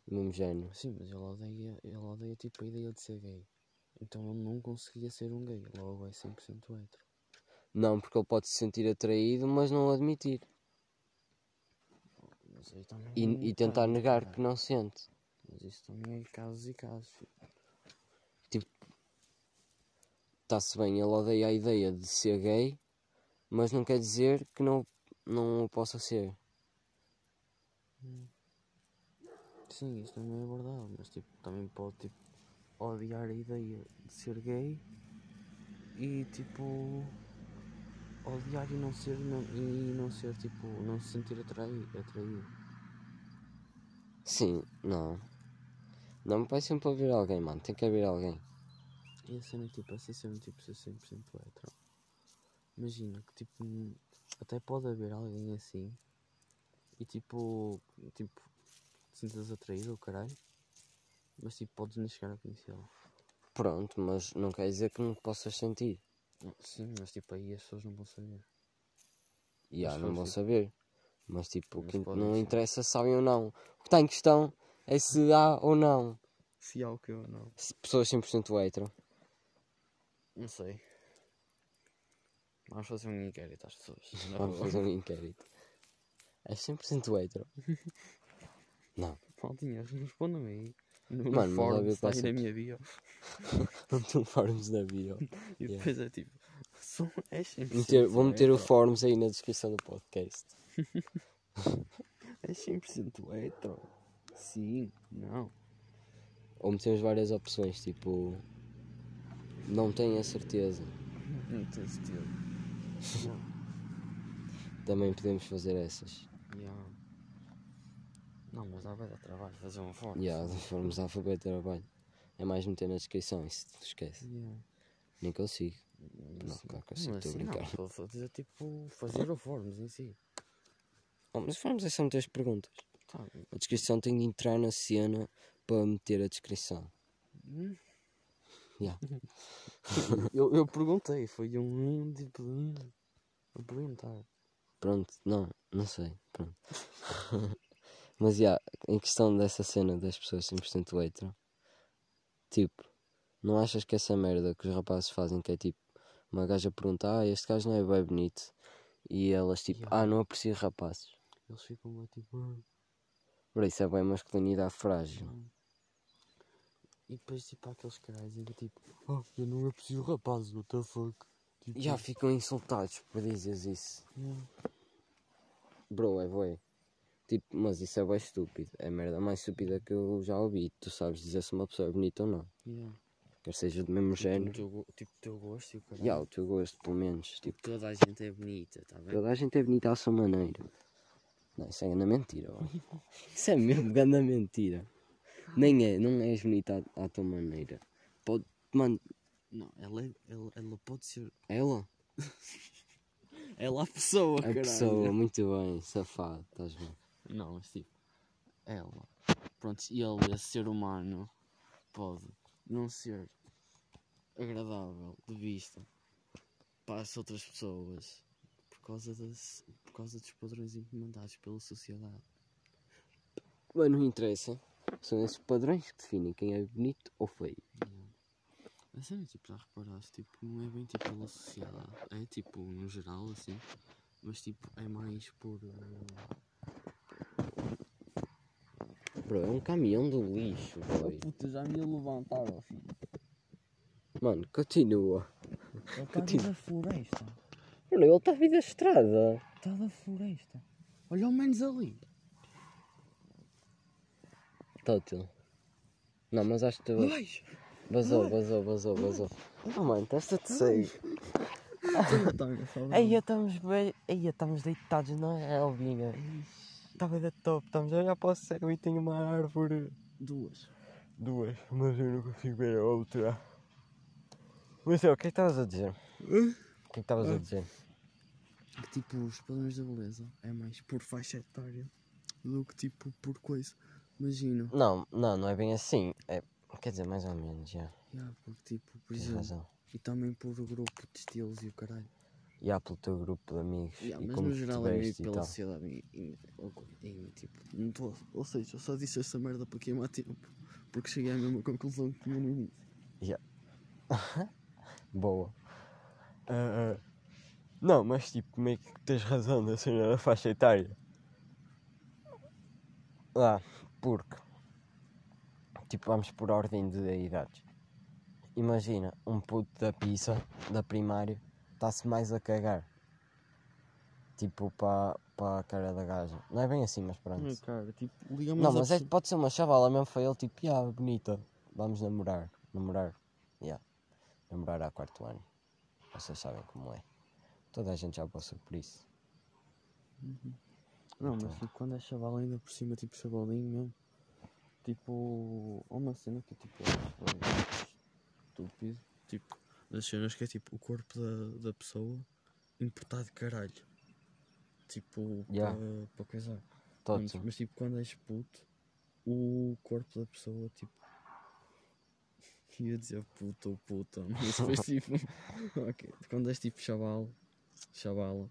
Do mesmo género. Sim, mas ele odeia, ele odeia tipo a ideia de ser gay. Então ele não conseguia ser um gay, logo é 100% hetero. Não, porque ele pode se sentir atraído, mas não admitir. Mas aí também E, não e tentar tem, negar caralho. que não sente. Mas isso também é casos e casos. filho. Está-se bem, ele odeia a ideia de ser gay, mas não quer dizer que não, não o possa ser. Sim, isso também é verdade, mas tipo, também pode tipo, odiar a ideia de ser gay e tipo odiar e não ser não, e não ser tipo, não se sentir atraído, atraído. Sim, não. Não vai sempre haver alguém, mano. Tem que haver alguém. E a cena é tipo, essa cena tipo ser 100% hetero. Imagina que tipo, até pode haver alguém assim e tipo, tipo, te sintas atraído, o caralho, mas tipo, podes nem chegar a conhecê-lo. Pronto, mas não quer dizer que não possas sentir. Sim, mas tipo, aí as pessoas não vão saber. E ah, Mas não vão tipo- saber. Mas tipo, o que não ser. interessa se sabem ou não. O que está em questão é se há ou não. Se há o que ou não. Se pessoas 100% hetero. Não sei. Vamos fazer um inquérito às pessoas. Vamos fazer um inquérito. É 100% hetero. Não. Maldinha, respondam aí. No, no Mano, óbvio que está aí na minha bio. Não tem fóruns da bio. E Yeah. depois é tipo. São, é 100% Meter- vou meter o fóruns aí na descrição do podcast. É 100% hetero. Sim, não. Ou metemos várias opções, tipo. Não tenho a certeza. Não tenho certeza. Também podemos fazer essas. Yeah. Não, mas dá bem dar trabalho fazer um forno. E yeah, se formos a fazer trabalho. É mais meter na descrição, isso esquece. Yeah. Nem consigo. Não, Assim- claro que não, estou a assim não, brincar. estou a fazer tipo fazer o fornos em si. Oh, mas formos é só meter as perguntas. Tá. A descrição tem de entrar na cena para meter a descrição. Hum? Yeah. eu, eu perguntei, foi um tipo a perguntar. Pronto, não, não sei. Pronto. Mas já, em questão dessa cena das pessoas 100% hetero, tipo, não achas que essa merda que os rapazes fazem, que é tipo, uma gaja pergunta, ah, este gajo não é bem bonito, e elas tipo, Yeah. ah, não aprecio rapazes. Eles ficam lá tipo. "Ah". Por isso é bem masculinidade frágil. E depois tipo há aqueles caras que tipo, ah, eu não aprecio rapazes, what the fuck. Tipo, Já ficam insultados por dizeres isso. yeah. Bro, é bué. Tipo, mas isso é bem estúpido. É a merda mais estúpida que eu já ouvi. Tu sabes dizer se uma pessoa é bonita ou não. Yeah. Quer seja do mesmo Tipo, género. teu, tipo o teu gosto e o caralho. Já, o teu gosto, pelo menos. Tipo, Toda a gente é bonita, tá bem? toda a gente é bonita à sua maneira. Não, isso é grande mentira. ó. Isso é mesmo grande mentira. Nem é, não és bonita à, à tua maneira. Pode, mano, Não, ela, é, ela, ela pode ser. ela, Ela a pessoa, a caralho. pessoa, muito bem, safado, estás bem. Não, mas tipo, ela. Pronto, e ele, esse ser humano, pode não ser agradável de vista para as outras pessoas por causa, das, por causa dos padrões implementados pela sociedade. Mas não interessa. São esses padrões que definem quem é bonito ou feio. A cena, tipo, já reparaste, tipo, não é bem tipo pela sociedade, é tipo no geral, assim, mas tipo, é mais por. eh, Bro, é um caminhão do lixo, boy. Puta, já me ia levantar, ó filho. Mano, continua. Ele está a vir da floresta. Bro, ele está a vir da estrada. Está da floresta. Olha ao menos ali. Tótil. Não, mas acho que. Ai! Vazou, vazou, vazou, vazou. Oh, mano, estás a dizer. Aí Aí estamos bem. Aí estamos deitados na relvinha. Estava da top. Estamos a olhar para o céu e tem uma árvore. Duas. Duas, mas eu não consigo ver a outra. Mas é, o que é que estavas a dizer? O que é que estavas a dizer? Que tipo, os padrões da beleza é mais por faixa etária do que tipo por coisa. Imagina. Não, não, não é bem assim. É, quer dizer, mais ou menos, já. Yeah, porque tipo, por Tens exemplo. razão. E também por grupo de estilos e o caralho. E há pelo teu grupo de amigos. Yeah, e mas como no geral é meio pela sociedade e, e- e, tipo, não tô, ou seja, eu só disse essa merda para queimar tempo. Porque cheguei à mesma conclusão que tinha no início. Boa. Ah, ah, não, mas tipo, meio que tens razão da cena da faixa etária. Lá, porque. Tipo, vamos por ordem de idades. Imagina, um puto da pizza, da primária, está-se mais a cagar. Tipo, para pa a cara da gaja. Não é bem assim, mas pronto. Ai, cara, tipo, Não, mas é, pode ser uma chavala mesmo foi ele tipo, yeah, bonita, vamos namorar, namorar, yeah. namorar há quarto ano. Vocês sabem como é. Toda a gente já passou por isso. Não, mas Então. tipo, quando é chaval ainda por cima, tipo chavalinho mesmo. Tipo, uma cena que tipo, bué estúpido. Tipo, das cenas que é tipo o corpo da, da pessoa importado de caralho. Tipo, Yeah. para pa coisar. Mas, mas tipo, quando és puto, o corpo da pessoa, tipo. Ia dizer puto ou puta, mas depois tipo. ok. Quando és tipo chaval, chavala,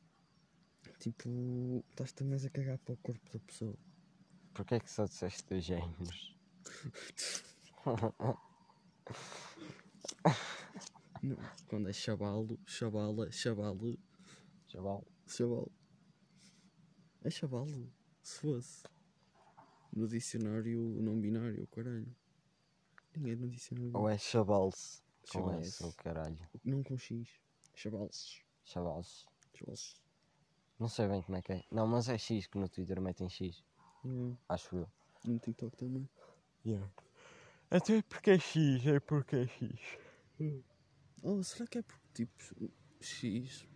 tipo. Estás-te mais a cagar para o corpo da pessoa. Porquê é que só disseste dois géneros? Não. Quando é chavalo, chavala, chavalo, Chaval. chavalo. É chavalo, se fosse. No dicionário não binário, caralho. Ninguém no dicionário. Ou é chaval-se. Chaval-se. S, o caralho. Não com X. Chavalos. Chaval-se. Chavalos. Não sei bem como é que é. Não, mas é X que no Twitter metem X. Yeah. Acho eu. No TikTok também. Yeah. Até porque é X, é porque é X. Oh, será que é porque tipo X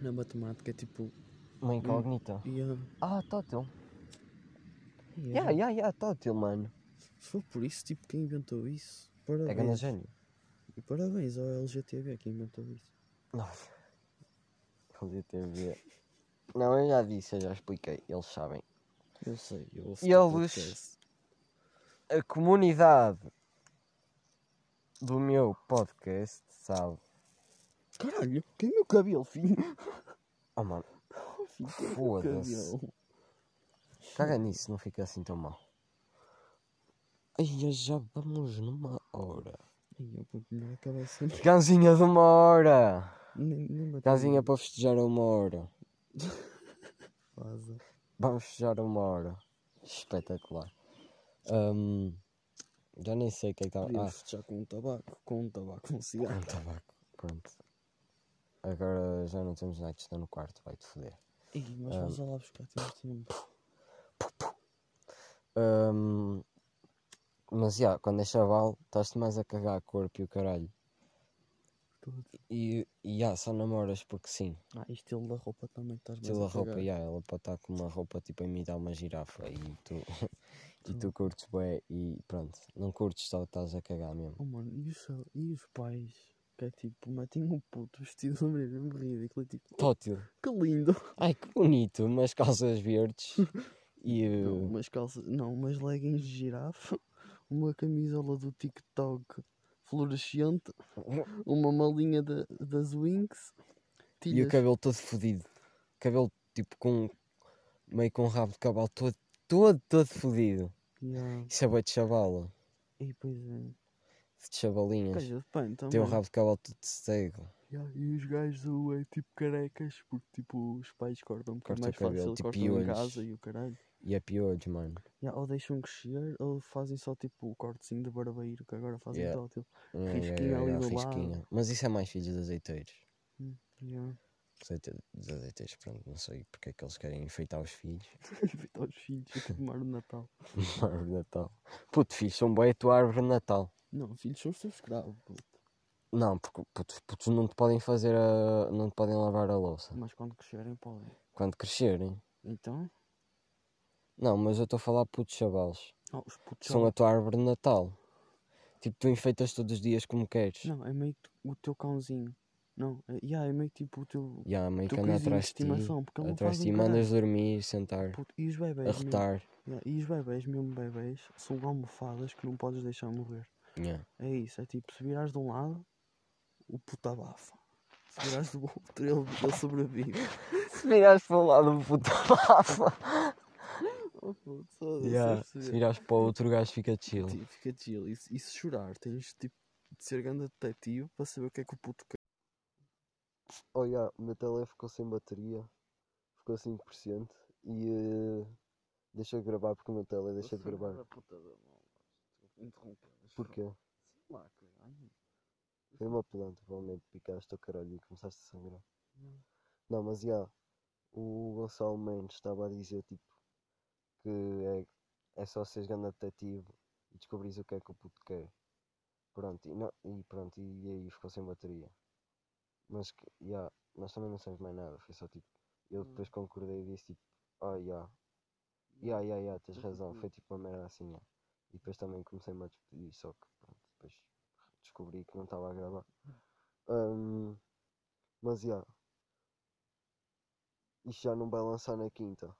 na matemática é tipo. Uma incógnita. Yeah, Ah, tótil. yeah. Yeah, yeah, yeah, tótil, mano. Se for por isso, tipo, quem inventou isso? Parabéns. É grande gênio. E parabéns ao LGTB que inventou isso. Nossa. LGTV. Não, eu já disse, eu já expliquei. Eles sabem. Eu sei, eu ouço E eles-. A comunidade do meu podcast sabe. Caralho, que é meu cabelo, filho? Oh, mano. meu Foda-se. Caga nisso, não fica assim tão mal. Ai, já vamos numa hora. Ganzinha de uma hora. No- para festejar a uma hora. Vamos festejar a uma hora. Espetacular. Ahm, já nem sei o que é que estava. Ah, fechar com um tabaco, com um tabaco, com um cigarro. com tabaco. Pronto. Agora já não temos nada, está no quarto, vai-te foder. Ih, mas Ah. vamos lá buscar, temos tempo. Ahm, mas já, quando é chaval, estás-te mais a cagar a corpo e o caralho. Tudo. E, e já, só namoras porque sim. Ah, e estilo da roupa também estás Estilo a a roupa, já, ela pode estar com uma roupa tipo a imitar uma girafa e tu, e tu curtes bué e pronto. Não curtes, só estás a cagar mesmo. Oh mano, e os, e os pais? Que é tipo, metem um puto vestido de maneira mesmo ridícula e tipo, Tótil. que lindo! Ai que bonito, umas calças verdes e Não, umas calças, não, umas leggings de girafa, uma camisola do TikTok fluorescente, uma malinha da, das Wings, e o tilhas. cabelo todo fodido. Cabelo tipo com meio com rabo de cavalo todo, todo, todo fodido. Yeah. Isso é bué de chavala. E pois é. De chavalinhas. De também. Tem o rabo de cavalo todo cego. Yeah, E os gajos é tipo carecas, porque tipo os pais cortam é Corta mais o cabelo, fácil, tipo cortam em casa e o caralho. E é piolhos, mano. Yeah, ou deixam crescer ou fazem só tipo o cortezinho de barbeiro que agora fazem Yeah. tótil. É, Risquinho é, ali é, do risquinho. Mas isso é mais filhos de azeiteiros. Yeah. Azeite- Dos azeiteiros, pronto, não sei porque é que eles querem enfeitar os filhos. Evitar os filhos a queimar o Natal. Uma árvore de Natal. Puto, filhos, são bem a tua árvore de Natal. Não, filhos são os teus escravos, puto. Não, porque putos, putos não te podem fazer a. não te podem lavar a louça. Mas quando crescerem podem. Quando crescerem. Então, Não, mas eu estou a falar putos chavalos. oh, os putos São a tua árvore de Natal. Tipo, tu enfeitas todos os dias como queres. Não, é meio que o teu cãozinho. Não, é, yeah, é meio tipo o teu, E há meio que anda atrás de ti. Atrás de ti, mandas dormir, sentar, Puto, E os bebés, mesmo, arrotar. yeah, e os bebés, mesmo bebés, são almofadas que não podes deixar morrer. Yeah. É isso, é tipo, se virares de um lado, o puto abafa. Se virares do outro, ele, ele sobrevive. Se virares para um lado, puta bafa. Oh, só Yeah. só Se virares para o outro, gajo fica chill. Tipo, fica chill. E, se- e se chorar, tens tipo de ser grande detetive para saber o que é que o puto quer. Oh, yeah, o meu tele ficou sem bateria, ficou a 5% e eh, deixa de gravar porque o meu tele deixa de gravar. Da Interromper. Porquê? Sei lá, caralho. Foi uma planta, provavelmente picaste o caralho e começaste a sangrar. Não. Não, mas já, o Gonçalo Mendes estava a dizer tipo que é, é só seres grande detetive e descobris o que é que o puto quer. Pronto, e, não, e pronto, e, aí ficou sem bateria. Mas que, já, nós também não sabemos mais nada, foi só tipo, eu Hum. depois concordei e disse tipo, ah, já, já, já, já, tens razão, foi tipo uma merda assim, já. E depois também comecei-me a despedir, só que pronto, depois descobri que não estava a gravar. Ahm, mas já, isto já não vai lançar na quinta.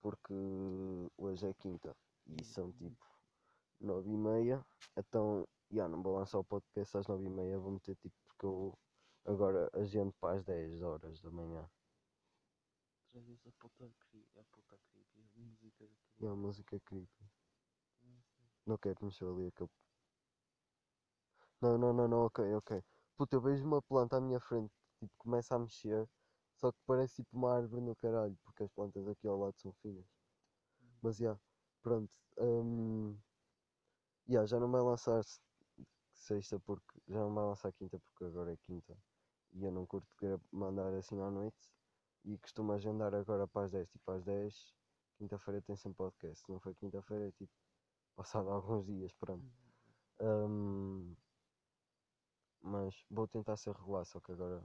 Porque hoje é quinta e são tipo nove e meia. Então, já não vou lançar o podcast às nove e meia, vou meter tipo porque eu agora agendo para as 10 horas da manhã. Trazes a puta creepy, a puta creepy, a música da E a música é creepy. Não quero mexer ali aquele. Não, não, não, não, ok, ok. Puta, eu vejo uma planta à minha frente, tipo, começa a mexer, só que parece tipo uma árvore no caralho, porque as plantas aqui ao lado são finas. Mas já, pronto. hum, já, já não vai lançar se- sexta porque. Já não vai lançar quinta porque agora é quinta. E eu não curto mandar assim à noite. E costumo agendar agora para as 10. Tipo às 10, quinta-feira tem sempre podcast. Se não foi quinta-feira é tipo Passado alguns dias, pronto. Hum, mas vou tentar ser regular, só que agora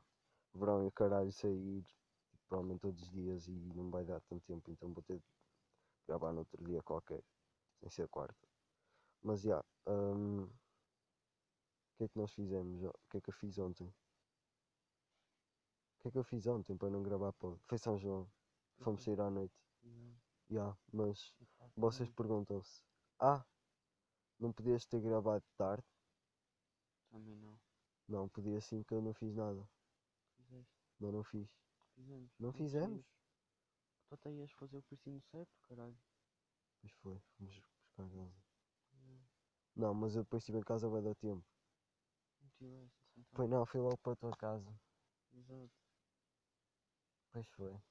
verão e caralho sair provavelmente todos os dias e não vai dar tanto tempo, então vou ter de gravar no outro dia qualquer, sem ser quarta. Mas já, hum, o que é que nós fizemos? O que é que eu fiz ontem? O que é que eu fiz ontem para não gravar pod? Foi São João. Fomos sair à noite. Yeah. Já, mas E pá, vocês perguntam-se: Ah, não podias ter gravado tarde? Também não. Não, podia sim, que eu não fiz nada. Mas não fiz. Fizemos. Não fizemos? Tu até ias fazer o no septo, caralho. Pois foi, fomos buscar casa. Yeah. Não, mas eu depois estive em casa vai dar tempo. Não tiveste, então. Foi não, fui logo para a tua casa. Exato. Pois foi.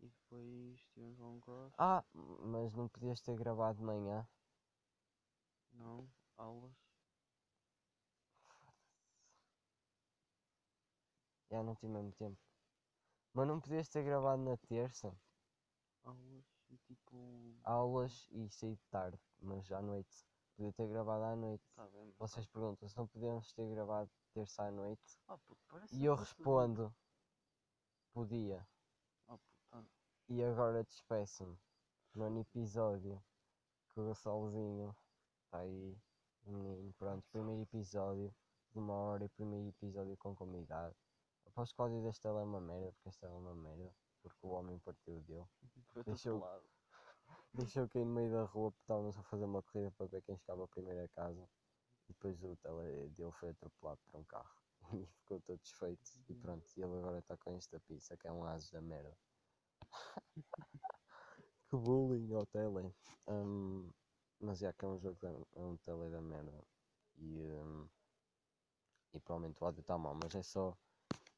E depois tivemos lá um cross. Ah, mas não podias ter gravado de manhã. Não. Aulas. Já não tive mesmo tempo. Mas não podias ter gravado na terça. Aulas. E tipo. Aulas e saí de tarde, mas à noite. Podia ter gravado à noite. Tá bem. Vocês perguntam se não podíamos ter gravado terça à noite. Ah, puto, E eu que foste respondo: Podia. Ah, puto, tá. E agora despeço-me. Nono episódio. Com o solzinho. Está aí. Pronto, primeiro episódio. De uma hora e primeiro episódio com convidado. Aposto que o áudio deste tele é uma merda, porque este é uma merda. Porque o homem partiu dele. Eu- atropelado. Deixou cair no meio da rua porque estávamos a fazer uma corrida para ver quem chegava primeiro a casa. E depois o tele dele foi atropelado por um carro. E ficou todo desfeito. E pronto, e ele agora está com esta pizza que é um aso da merda. que bullying ao tele. Hum, mas já que é um jogo, da, é um tele da merda. E, hum, e provavelmente o áudio está mal, mas é só.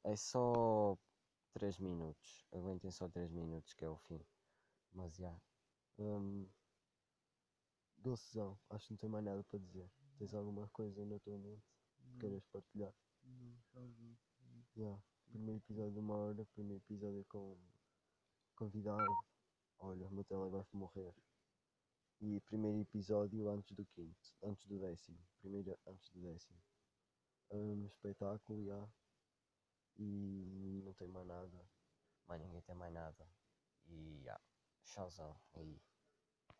É só 3 minutos. Aguentem só 3 minutos que é o fim. Mas já. Docezão, acho que não tenho mais nada para dizer. Tens alguma coisa na tua mente que queiras partilhar? Não, já vi. Já. Primeiro episódio de uma hora, primeiro episódio com convidado. Olha, o meu tele gosta de morrer. E primeiro episódio antes do quinto, antes do décimo. Primeiro antes do décimo. Um espetáculo, já. E não tem mais nada. Mais ninguém tem mais nada. E já. Tchauzão. Aí.